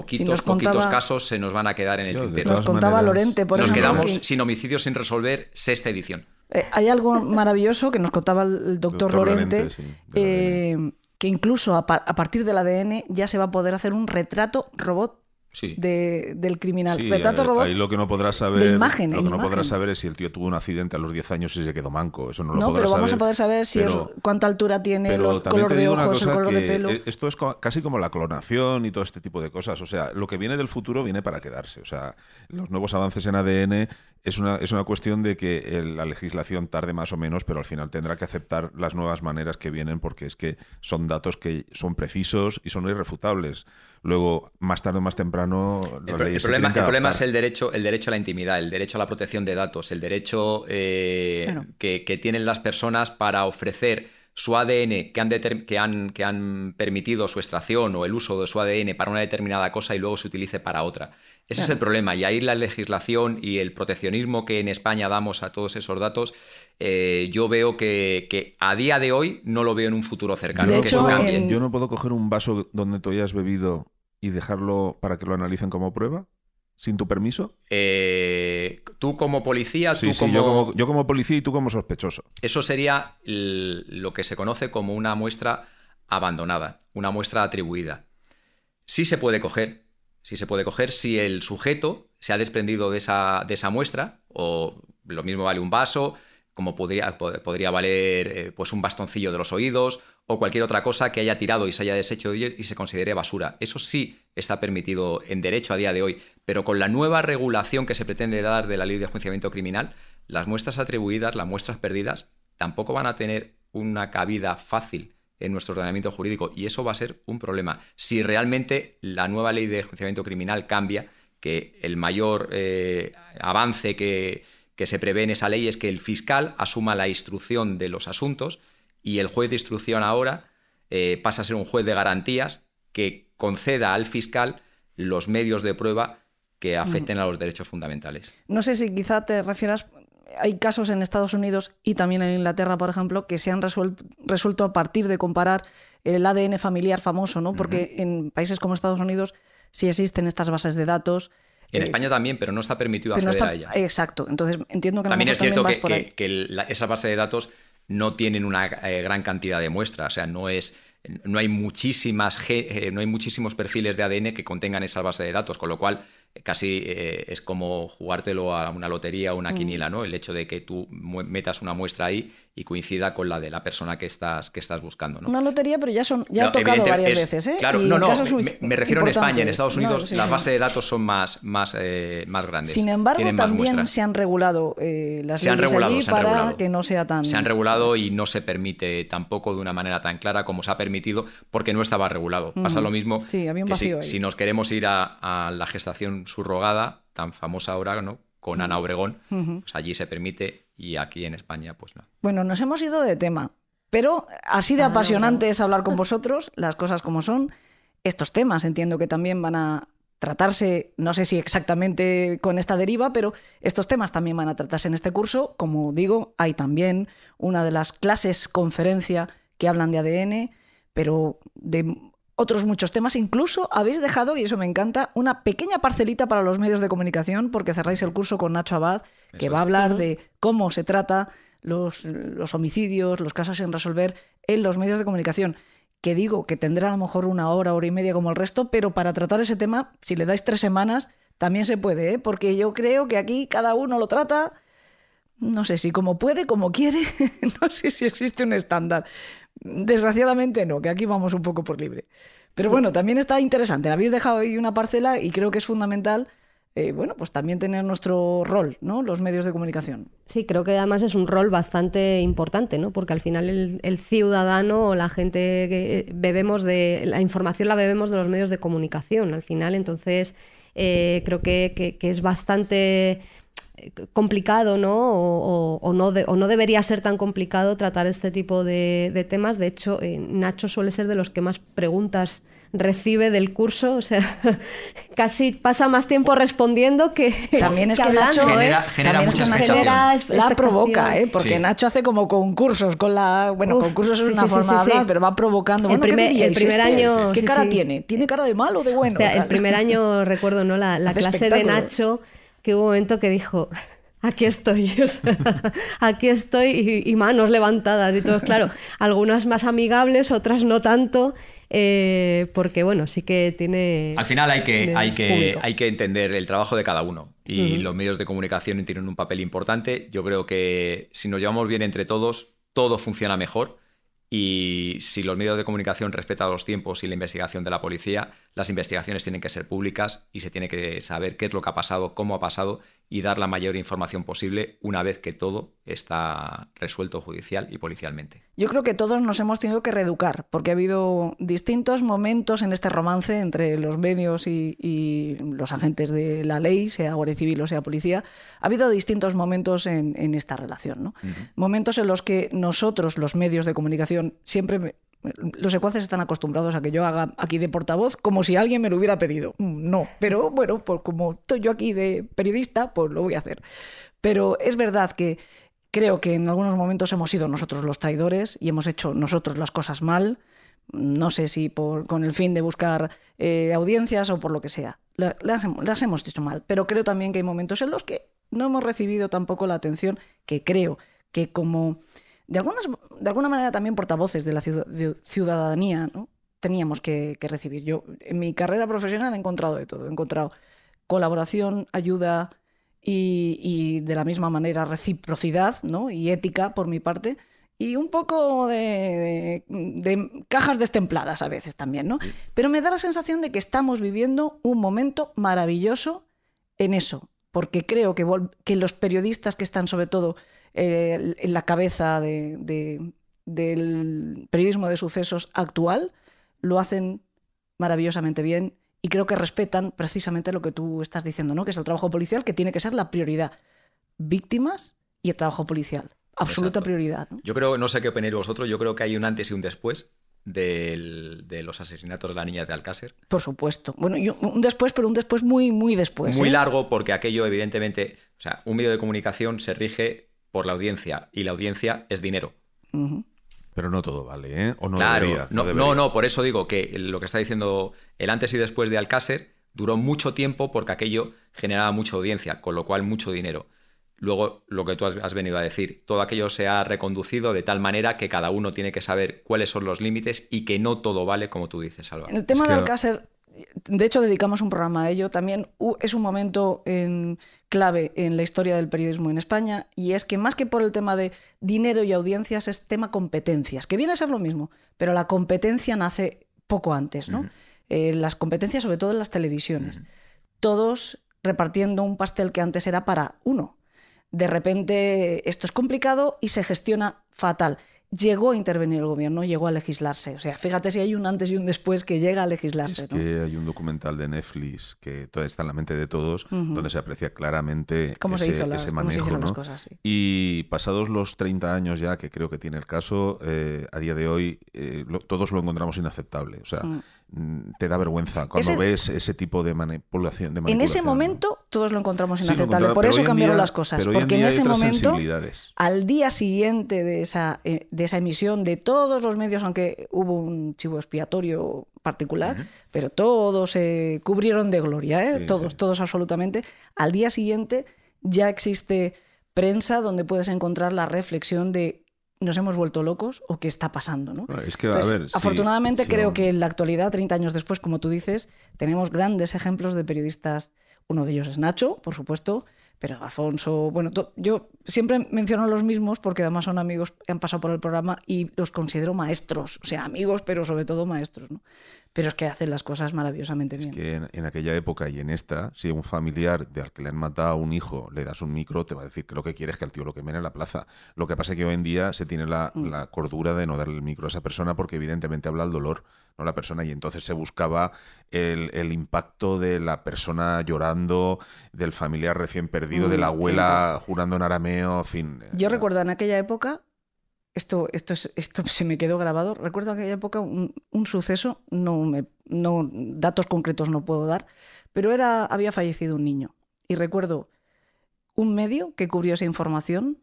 poquitos, nos poquitos casos se nos van a quedar en el tintero. Nos contaba maneras, Lorente, por Nos ejemplo, quedamos que- sin homicidios sin resolver sexta edición. Eh, hay algo maravilloso que nos contaba el doctor, Doctor Lorente, Lorente, sí, del eh, que incluso a, pa- a partir del ADN ya se va a poder hacer un retrato robot Sí. de- del criminal. Sí, retrato robot ahí lo que no podrás saber, imagen, lo que no imagen. podrás saber es si el tío tuvo un accidente a los 10 años y se quedó manco. Eso no lo No, podrás pero vamos a poder saber si pero- es, cuánta altura tiene, los color de ojos, el color de pelo. eh, Esto es casi como la clonación y todo este tipo de cosas. O sea, lo que viene del futuro viene para quedarse. O sea, los nuevos avances en ADN es una, es una cuestión de que el- la legislación tarde más o menos, pero al final tendrá que aceptar las nuevas maneras que vienen porque es que son datos que son precisos y son irrefutables. Luego, más tarde o más temprano, El, las pro- el leyes problema, que el problema es el derecho, el derecho a la intimidad, el derecho a la protección de datos, el derecho eh, Claro. que, que tienen las personas para ofrecer su ADN que han, que, han, que han permitido su extracción o el uso de su ADN para una determinada cosa y luego se utilice para otra. Ese es el problema. Y ahí la legislación y el proteccionismo que en España damos a todos esos datos, eh, yo veo que, que a día de hoy no lo veo en un futuro cercano, De que hecho, eso cambie. en- Yo no puedo coger un vaso donde tú hayas bebido y dejarlo para que lo analicen como prueba, sin tu permiso. Eh, tú como policía, tú sí, como... yo, como, yo como policía y tú como sospechoso. Eso sería lo que se conoce como una muestra abandonada, una muestra atribuida. Sí se puede coger, sí se puede coger si el sujeto se ha desprendido de esa, de esa muestra, o lo mismo vale un vaso, como podría, pod- podría valer eh, pues un bastoncillo de los oídos o cualquier otra cosa que haya tirado y se haya deshecho y se considere basura. Eso sí está permitido en derecho a día de hoy, pero con la nueva regulación que se pretende dar de la ley de enjuiciamiento criminal, las muestras atribuidas, las muestras perdidas, tampoco van a tener una cabida fácil en nuestro ordenamiento jurídico y eso va a ser un problema. Si realmente la nueva ley de enjuiciamiento criminal cambia, que el mayor eh, avance que, que se prevé en esa ley es que el fiscal asuma la instrucción de los asuntos y el juez de instrucción ahora eh, pasa a ser un juez de garantías que conceda al fiscal los medios de prueba que afecten a los derechos fundamentales. No sé si quizá te refieras, hay casos en Estados Unidos y también en Inglaterra, por ejemplo, que se han resuel- resuelto a partir de comparar el ADN familiar famoso, ¿no? Porque en países como Estados Unidos sí existen estas bases de datos. En eh, España también, pero no está permitido no acceder está- a ella. Exacto. Entonces entiendo que También es cierto vas que, que- que la- esa base de datos no tienen una eh, gran cantidad de muestras, o sea, no es no hay muchísimas eh, no hay muchísimos perfiles de ADN que contengan esa base de datos, con lo cual casi eh, es como jugártelo a una lotería o una Mm. quiniela, ¿no? El hecho de que tú metas una muestra ahí y coincida con la de la persona que estás que estás buscando, ¿no? Una lotería, pero ya son ya No, ha tocado varias es- veces, ¿eh? Claro, Y no, no, me, refiero en España, en. Estados No, Unidos sí, las sí. bases de datos son más, más, eh, más grandes. Sin embargo, también se han regulado eh, las Se han leyes regulado, allí se han para regulado. que no sea tan... Se han regulado y no se permite tampoco de una manera tan clara como se ha permitido porque no estaba regulado. Pasa lo mismo Sí, había un que si, vacío ahí. si nos queremos ir a, a la gestación subrogada, tan famosa ahora, ¿no? Con Ana Obregón, pues allí se permite y aquí en España, pues no. Bueno, nos hemos ido de tema, pero así de Ah, apasionante no. es hablar con vosotros, las cosas como son. Estos temas entiendo que también van a tratarse, no sé si exactamente con esta deriva, pero estos temas también van a tratarse en este curso. Como digo, hay también una de las clases conferencia que hablan de ADN, pero de otros muchos temas. Incluso habéis dejado, y eso me encanta, una pequeña parcelita para los medios de comunicación, porque cerráis el curso con Nacho Abad, que Eso va a es. hablar de cómo se trata los, los homicidios, los casos sin resolver en los medios de comunicación. Que digo que tendrá a lo mejor una hora, hora y media como el resto, pero para tratar ese tema, si le dais tres semanas, también se puede, ¿eh? porque yo creo que aquí cada uno lo trata, no sé si como puede, como quiere, no sé si existe un estándar. Desgraciadamente no, que aquí vamos un poco por libre. Pero bueno, también está interesante. Habéis dejado ahí una parcela y creo que es fundamental, eh, bueno, pues también tener nuestro rol, ¿no? Los medios de comunicación. Sí, creo que además es un rol bastante importante, ¿no? Porque al final el, el ciudadano o la gente que eh, bebemos de la información la bebemos de los medios de comunicación. Al final, entonces eh, creo que, que- que es bastante complicado, ¿no? O, o- o no de- o no debería ser tan complicado tratar este tipo de, de temas. De hecho, eh, Nacho suele ser de los que más preguntas recibe del curso, o sea, casi pasa más tiempo respondiendo que También es que, hablando, Nacho ¿eh? Genera- genera también es mucha que. Genera la provoca, ¿eh? porque Sí. Nacho hace como concursos con la. Bueno, Uf, concursos es sí, una sí, forma sí, de hablar, sí. pero va provocando. El Bueno, ¿qué primer- el primer este? año, ¿Qué sí, cara sí. tiene? ¿Tiene cara de malo o de bueno? O sea, el primer año recuerdo, ¿no? La, clase de. Nacho, que hubo un momento que dijo, aquí estoy, o sea, aquí estoy, y, y manos levantadas y todo. Claro, algunas más amigables, otras no tanto, eh, porque bueno, sí que tiene... Al final hay que, hay que, hay que entender el trabajo de cada uno y Ujú. los medios de comunicación tienen un papel importante. Yo creo que si nos llevamos bien entre todos, todo funciona mejor y si los medios de comunicación respetan los tiempos y la investigación de la policía, las investigaciones tienen que ser públicas y se tiene que saber qué es lo que ha pasado, cómo ha pasado y dar la mayor información posible una vez que todo está resuelto judicial y policialmente. Yo creo que todos nos hemos tenido que reeducar, porque ha habido distintos momentos en este romance entre los medios y, y los agentes de la ley, sea Guardia Civil o sea policía. Ha habido distintos momentos en, en esta relación. ¿no? Momentos en los que nosotros, los medios de comunicación, siempre los secuaces están acostumbrados a que yo haga aquí de portavoz como si alguien me lo hubiera pedido. Mm, No, pero bueno, pues como estoy yo aquí de periodista, pues lo voy a hacer. Pero es verdad que creo que en algunos momentos hemos sido nosotros los traidores y hemos hecho nosotros las cosas mal. No sé si por, con el fin de buscar eh, audiencias o por lo que sea. La- Las, las hemos hecho mal. Pero creo también que hay momentos en los que no hemos recibido tampoco la atención que creo que como de, algunas, de alguna manera también portavoces de la de ciudadanía ¿no? teníamos que, que recibir. Yo en mi carrera profesional he encontrado de todo. He encontrado colaboración, ayuda y, y de la misma manera reciprocidad ¿no? y ética por mi parte. Y un poco de, de- de cajas destempladas a veces también, ¿no? Pero me da la sensación de que estamos viviendo un momento maravilloso en eso, porque creo que, que los periodistas que están sobre todo eh, en la cabeza de- de- del periodismo de sucesos actual lo hacen maravillosamente bien y creo que respetan precisamente lo que tú estás diciendo, ¿no? que es el trabajo policial que tiene que ser la prioridad. Víctimas y el trabajo policial. Absoluta Exacto. prioridad. ¿no? Yo creo, no sé qué opináis vosotros, yo creo que hay un antes y un después del- de los asesinatos de la niña de Alcácer. Por supuesto. Bueno, yo- un después, pero un después muy, muy después. Muy ¿eh? largo porque aquello evidentemente, o sea, un medio de comunicación se rige por la audiencia y la audiencia es dinero. Pero no todo vale, ¿eh? O no claro, debería. no, debería. no, no, por eso digo que lo que está diciendo el antes y después de Alcácer duró mucho tiempo porque aquello generaba mucha audiencia, con lo cual mucho dinero. Luego, lo que tú has, has venido a decir, todo aquello se ha reconducido de tal manera que cada uno tiene que saber cuáles son los límites y que no todo vale, como tú dices, Alba. En el tema Es de que- Alcácer, de hecho dedicamos un programa a ello, también hu- es un momento en- clave en la historia del periodismo en España y es que más que por el tema de dinero y audiencias es tema competencias, que viene a ser lo mismo, pero la competencia nace poco antes, ¿no? Eh, las competencias sobre todo en las televisiones. Todos repartiendo un pastel que antes era para uno. De repente esto es complicado y se gestiona fatal. Llegó a intervenir el gobierno, llegó a legislarse. O sea, fíjate si hay un antes y un después que llega a legislarse. Es ¿no? que hay un documental de Netflix que todavía está en la mente de todos, donde se aprecia claramente Cómo se ese, hizo las- ese cómo se manejo. hicieron las ¿no? cosas, sí. Y pasados los 30 años ya, que creo que tiene el caso, eh, a día de hoy eh, lo- todos lo encontramos inaceptable. O sea, mm, te da vergüenza cuando Ese- ves ese tipo de manipulación. de En ese momento todos lo encontramos inaceptable. Por eso cambiaron día- las cosas. en Porque en, ese momento, al día siguiente de esa, eh, de esa emisión de todos los medios, aunque hubo un chivo expiatorio particular, pero todos se cubrieron de gloria, ¿eh? Sí, todos, sí. todos absolutamente. Al día siguiente ya existe prensa donde puedes encontrar la reflexión de nos hemos vuelto locos o qué está pasando, ¿no? Bueno, es que, a Entonces, ver, sí, afortunadamente sí, creo que en la actualidad, 30 años después, como tú dices, tenemos grandes ejemplos de periodistas. Uno de ellos es Nacho, por supuesto, pero Alfonso, bueno, yo siempre menciono a los mismos porque además son amigos, han pasado por el programa y los considero maestros, o sea, amigos, pero sobre todo maestros, ¿no? Pero es que hacen las cosas maravillosamente bien. Es que en, en aquella época y en esta, si un familiar de al que le han matado a un hijo le das un micro, te va a decir que lo que quiere es que al tío lo quemen en la plaza. Lo que pasa es que hoy en día se tiene la, Mm. la cordura de no darle el micro a esa persona porque evidentemente habla el dolor, no la persona, y entonces se buscaba el, el impacto de la persona llorando, del familiar recién perdido, de la Mm, sí. abuela jurando en arameo, en fin. Yo eh, recuerdo en aquella época, esto, esto, es, esto se me quedó grabado, recuerdo en aquella época un, un suceso, no, me, no datos concretos no puedo dar, pero era, había fallecido un niño. Y recuerdo un medio que cubrió esa información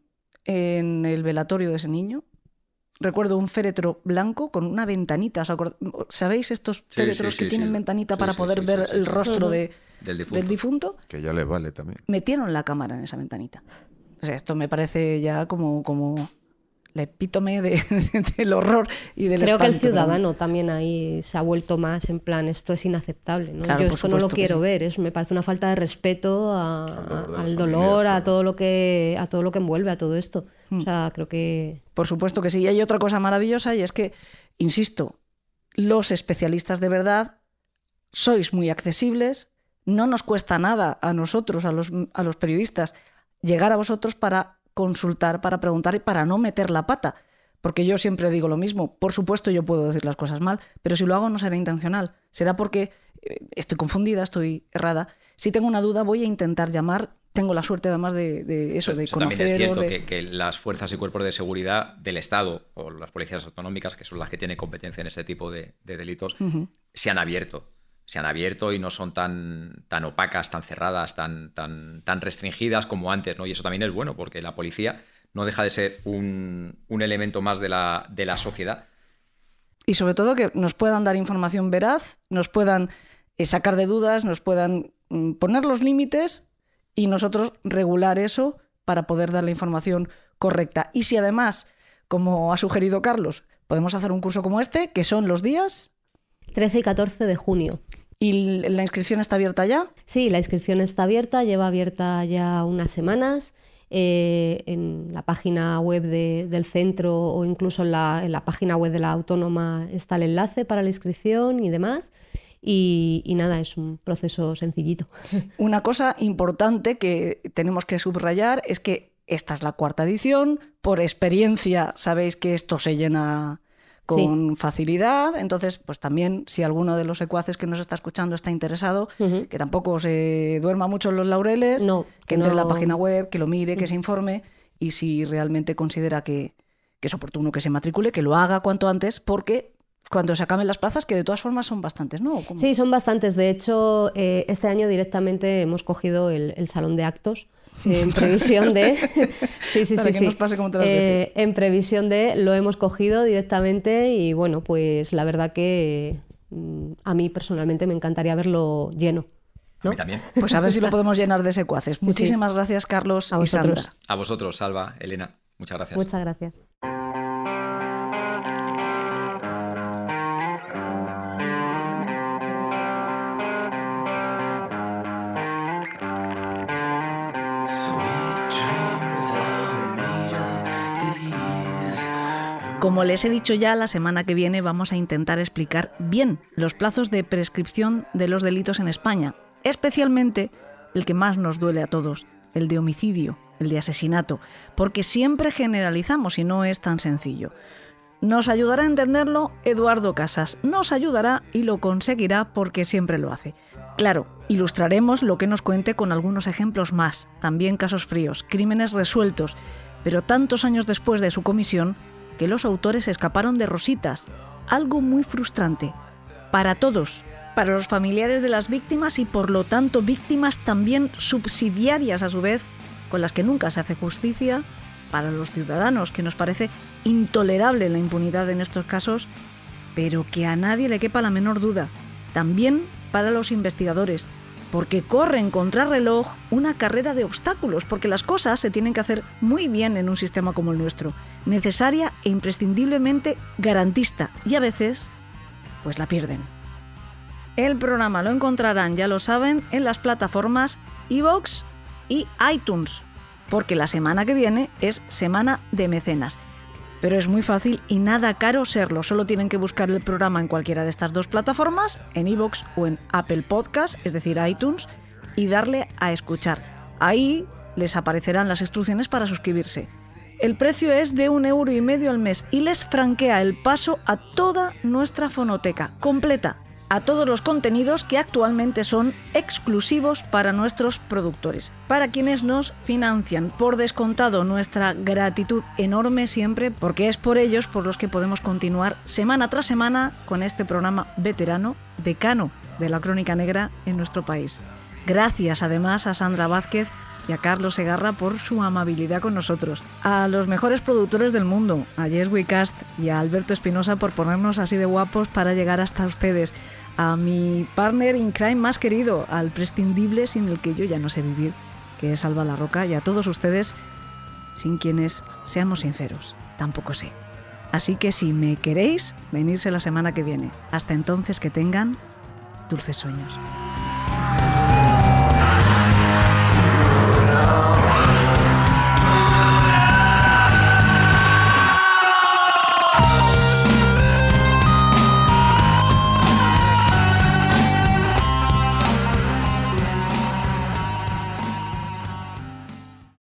en el velatorio de ese niño. Recuerdo un féretro blanco con una ventanita. ¿os acord- ¿Sabéis estos féretros sí, que sí, tienen sí. ventanita Sí, para sí, poder sí, ver sí, sí, el sí. rostro de- Del difunto. del difunto? Que ya le vale también. metieron la cámara en esa ventanita. O sea, esto me parece ya como, como la epítome de- del horror y del Creo que el ciudadano también ahí se ha vuelto más en plan, esto es inaceptable. ¿no? Claro, Yo esto no lo quiero sí. ver, es, me parece una falta de respeto a- Al dolor de a- al dolor, todo lo que a todo lo que envuelve a todo esto. Hmm. O sea, creo que Por supuesto que sí. Y hay otra cosa maravillosa y es que, insisto, los especialistas de verdad sois muy accesibles, no nos cuesta nada a nosotros, a los, a los periodistas, llegar a vosotros para consultar, para preguntar y para no meter la pata. Porque yo siempre digo lo mismo, por supuesto yo puedo decir las cosas mal, pero si lo hago no será intencional, será porque eh, estoy confundida, estoy errada. Si tengo una duda voy a intentar llamar, tengo la suerte además de, de eso, de Eso conocer... también es cierto de- que, que las fuerzas y cuerpos de seguridad del Estado o las policías autonómicas, que son las que tienen competencia en este tipo de, de delitos, se han abierto. Se han abierto y no son tan, tan opacas, tan cerradas, tan, tan, tan restringidas como antes, ¿no? Y eso también es bueno, porque la policía no deja de ser un, un elemento más de la, de la sociedad. y sobre todo que nos puedan dar información veraz, nos puedan eh, sacar de dudas, nos puedan mm, poner los límites y nosotros regular eso para poder dar la información correcta. Y si además, como ha sugerido Carlos, podemos hacer un curso como este, que son los días 13 y 14 de junio. Y la inscripción está abierta ya. Sí, la inscripción está abierta, lleva abierta ya unas semanas. eh, en la página web de- del centro o incluso en la, en la página web de la autónoma está el enlace para la inscripción y demás. Y, y nada, es un proceso sencillito. Una cosa importante que tenemos que subrayar es que esta es la cuarta edición. Por experiencia sabéis que esto se llena con facilidad. Entonces, pues también si alguno de los secuaces que nos está escuchando está interesado, que tampoco se duerma mucho en los laureles, No, que entre en la página web, que lo mire, que se informe y si realmente considera que, que es oportuno que se matricule, que lo haga cuanto antes, porque cuando se acaben las plazas, que de todas formas son bastantes, ¿no? Sí, son bastantes. De hecho, eh, este año directamente hemos cogido el, el salón de actos en previsión de... sí, sí, Para sí, que sí. nos pase como otras Eh, veces. En previsión de lo hemos cogido directamente y bueno, pues la verdad que mm, a mí personalmente me encantaría verlo lleno. A ¿no? mí también. Pues a ver si lo podemos llenar de secuaces. Muchísimas gracias, Carlos A y vosotros. Sandra. A vosotros, Salva, Elena. Muchas gracias. Muchas gracias. Como les he dicho ya, la semana que viene vamos a intentar explicar bien los plazos de prescripción de los delitos en España, especialmente el que más nos duele a todos, el de homicidio, el de asesinato, porque siempre generalizamos y no es tan sencillo. Nos ayudará a entenderlo Eduardo Casas, nos ayudará y lo conseguirá porque siempre lo hace. Claro, ilustraremos lo que nos cuente con algunos ejemplos más, también casos fríos, crímenes resueltos, pero tantos años después de su comisión, que los autores escaparon de rositas, algo muy frustrante, para todos, para los familiares de las víctimas y por lo tanto víctimas también subsidiarias a su vez, con las que nunca se hace justicia, para los ciudadanos, que nos parece intolerable la impunidad en estos casos, pero que a nadie le quepa la menor duda, también para los investigadores, porque corren contrarreloj una carrera de obstáculos, porque las cosas se tienen que hacer muy bien en un sistema como el nuestro, necesaria e imprescindiblemente garantista, y a veces, pues la pierden. El programa lo encontrarán, ya lo saben, en las plataformas iVoox y iTunes, porque la semana que viene es semana de mecenas. Pero es muy fácil y nada caro serlo. Solo tienen que buscar el programa en cualquiera de estas dos plataformas, en iVoox o en Apple Podcast, es decir, iTunes, y darle a escuchar. Ahí les aparecerán las instrucciones para suscribirse. El precio es de un euro y medio al mes y les franquea el paso a toda nuestra fonoteca, completa, a todos los contenidos que actualmente son exclusivos para nuestros productores, para quienes nos financian. Por descontado, nuestra gratitud enorme siempre, porque es por ellos por los que podemos continuar semana tras semana con este programa veterano, decano de la Crónica Negra en nuestro país. Gracias además a Sandra Vázquez y a Carlos Segarra por su amabilidad con nosotros, a los mejores productores del mundo, a Jess Wicast y a Alberto Espinosa por ponernos así de guapos para llegar hasta ustedes, a mi partner in crime más querido, al prescindible sin el que yo ya no sé vivir, que es Alba La Roca, y a todos ustedes sin quienes, seamos sinceros, tampoco sé. Así que si me queréis, venirse la semana que viene. Hasta entonces que tengan dulces sueños.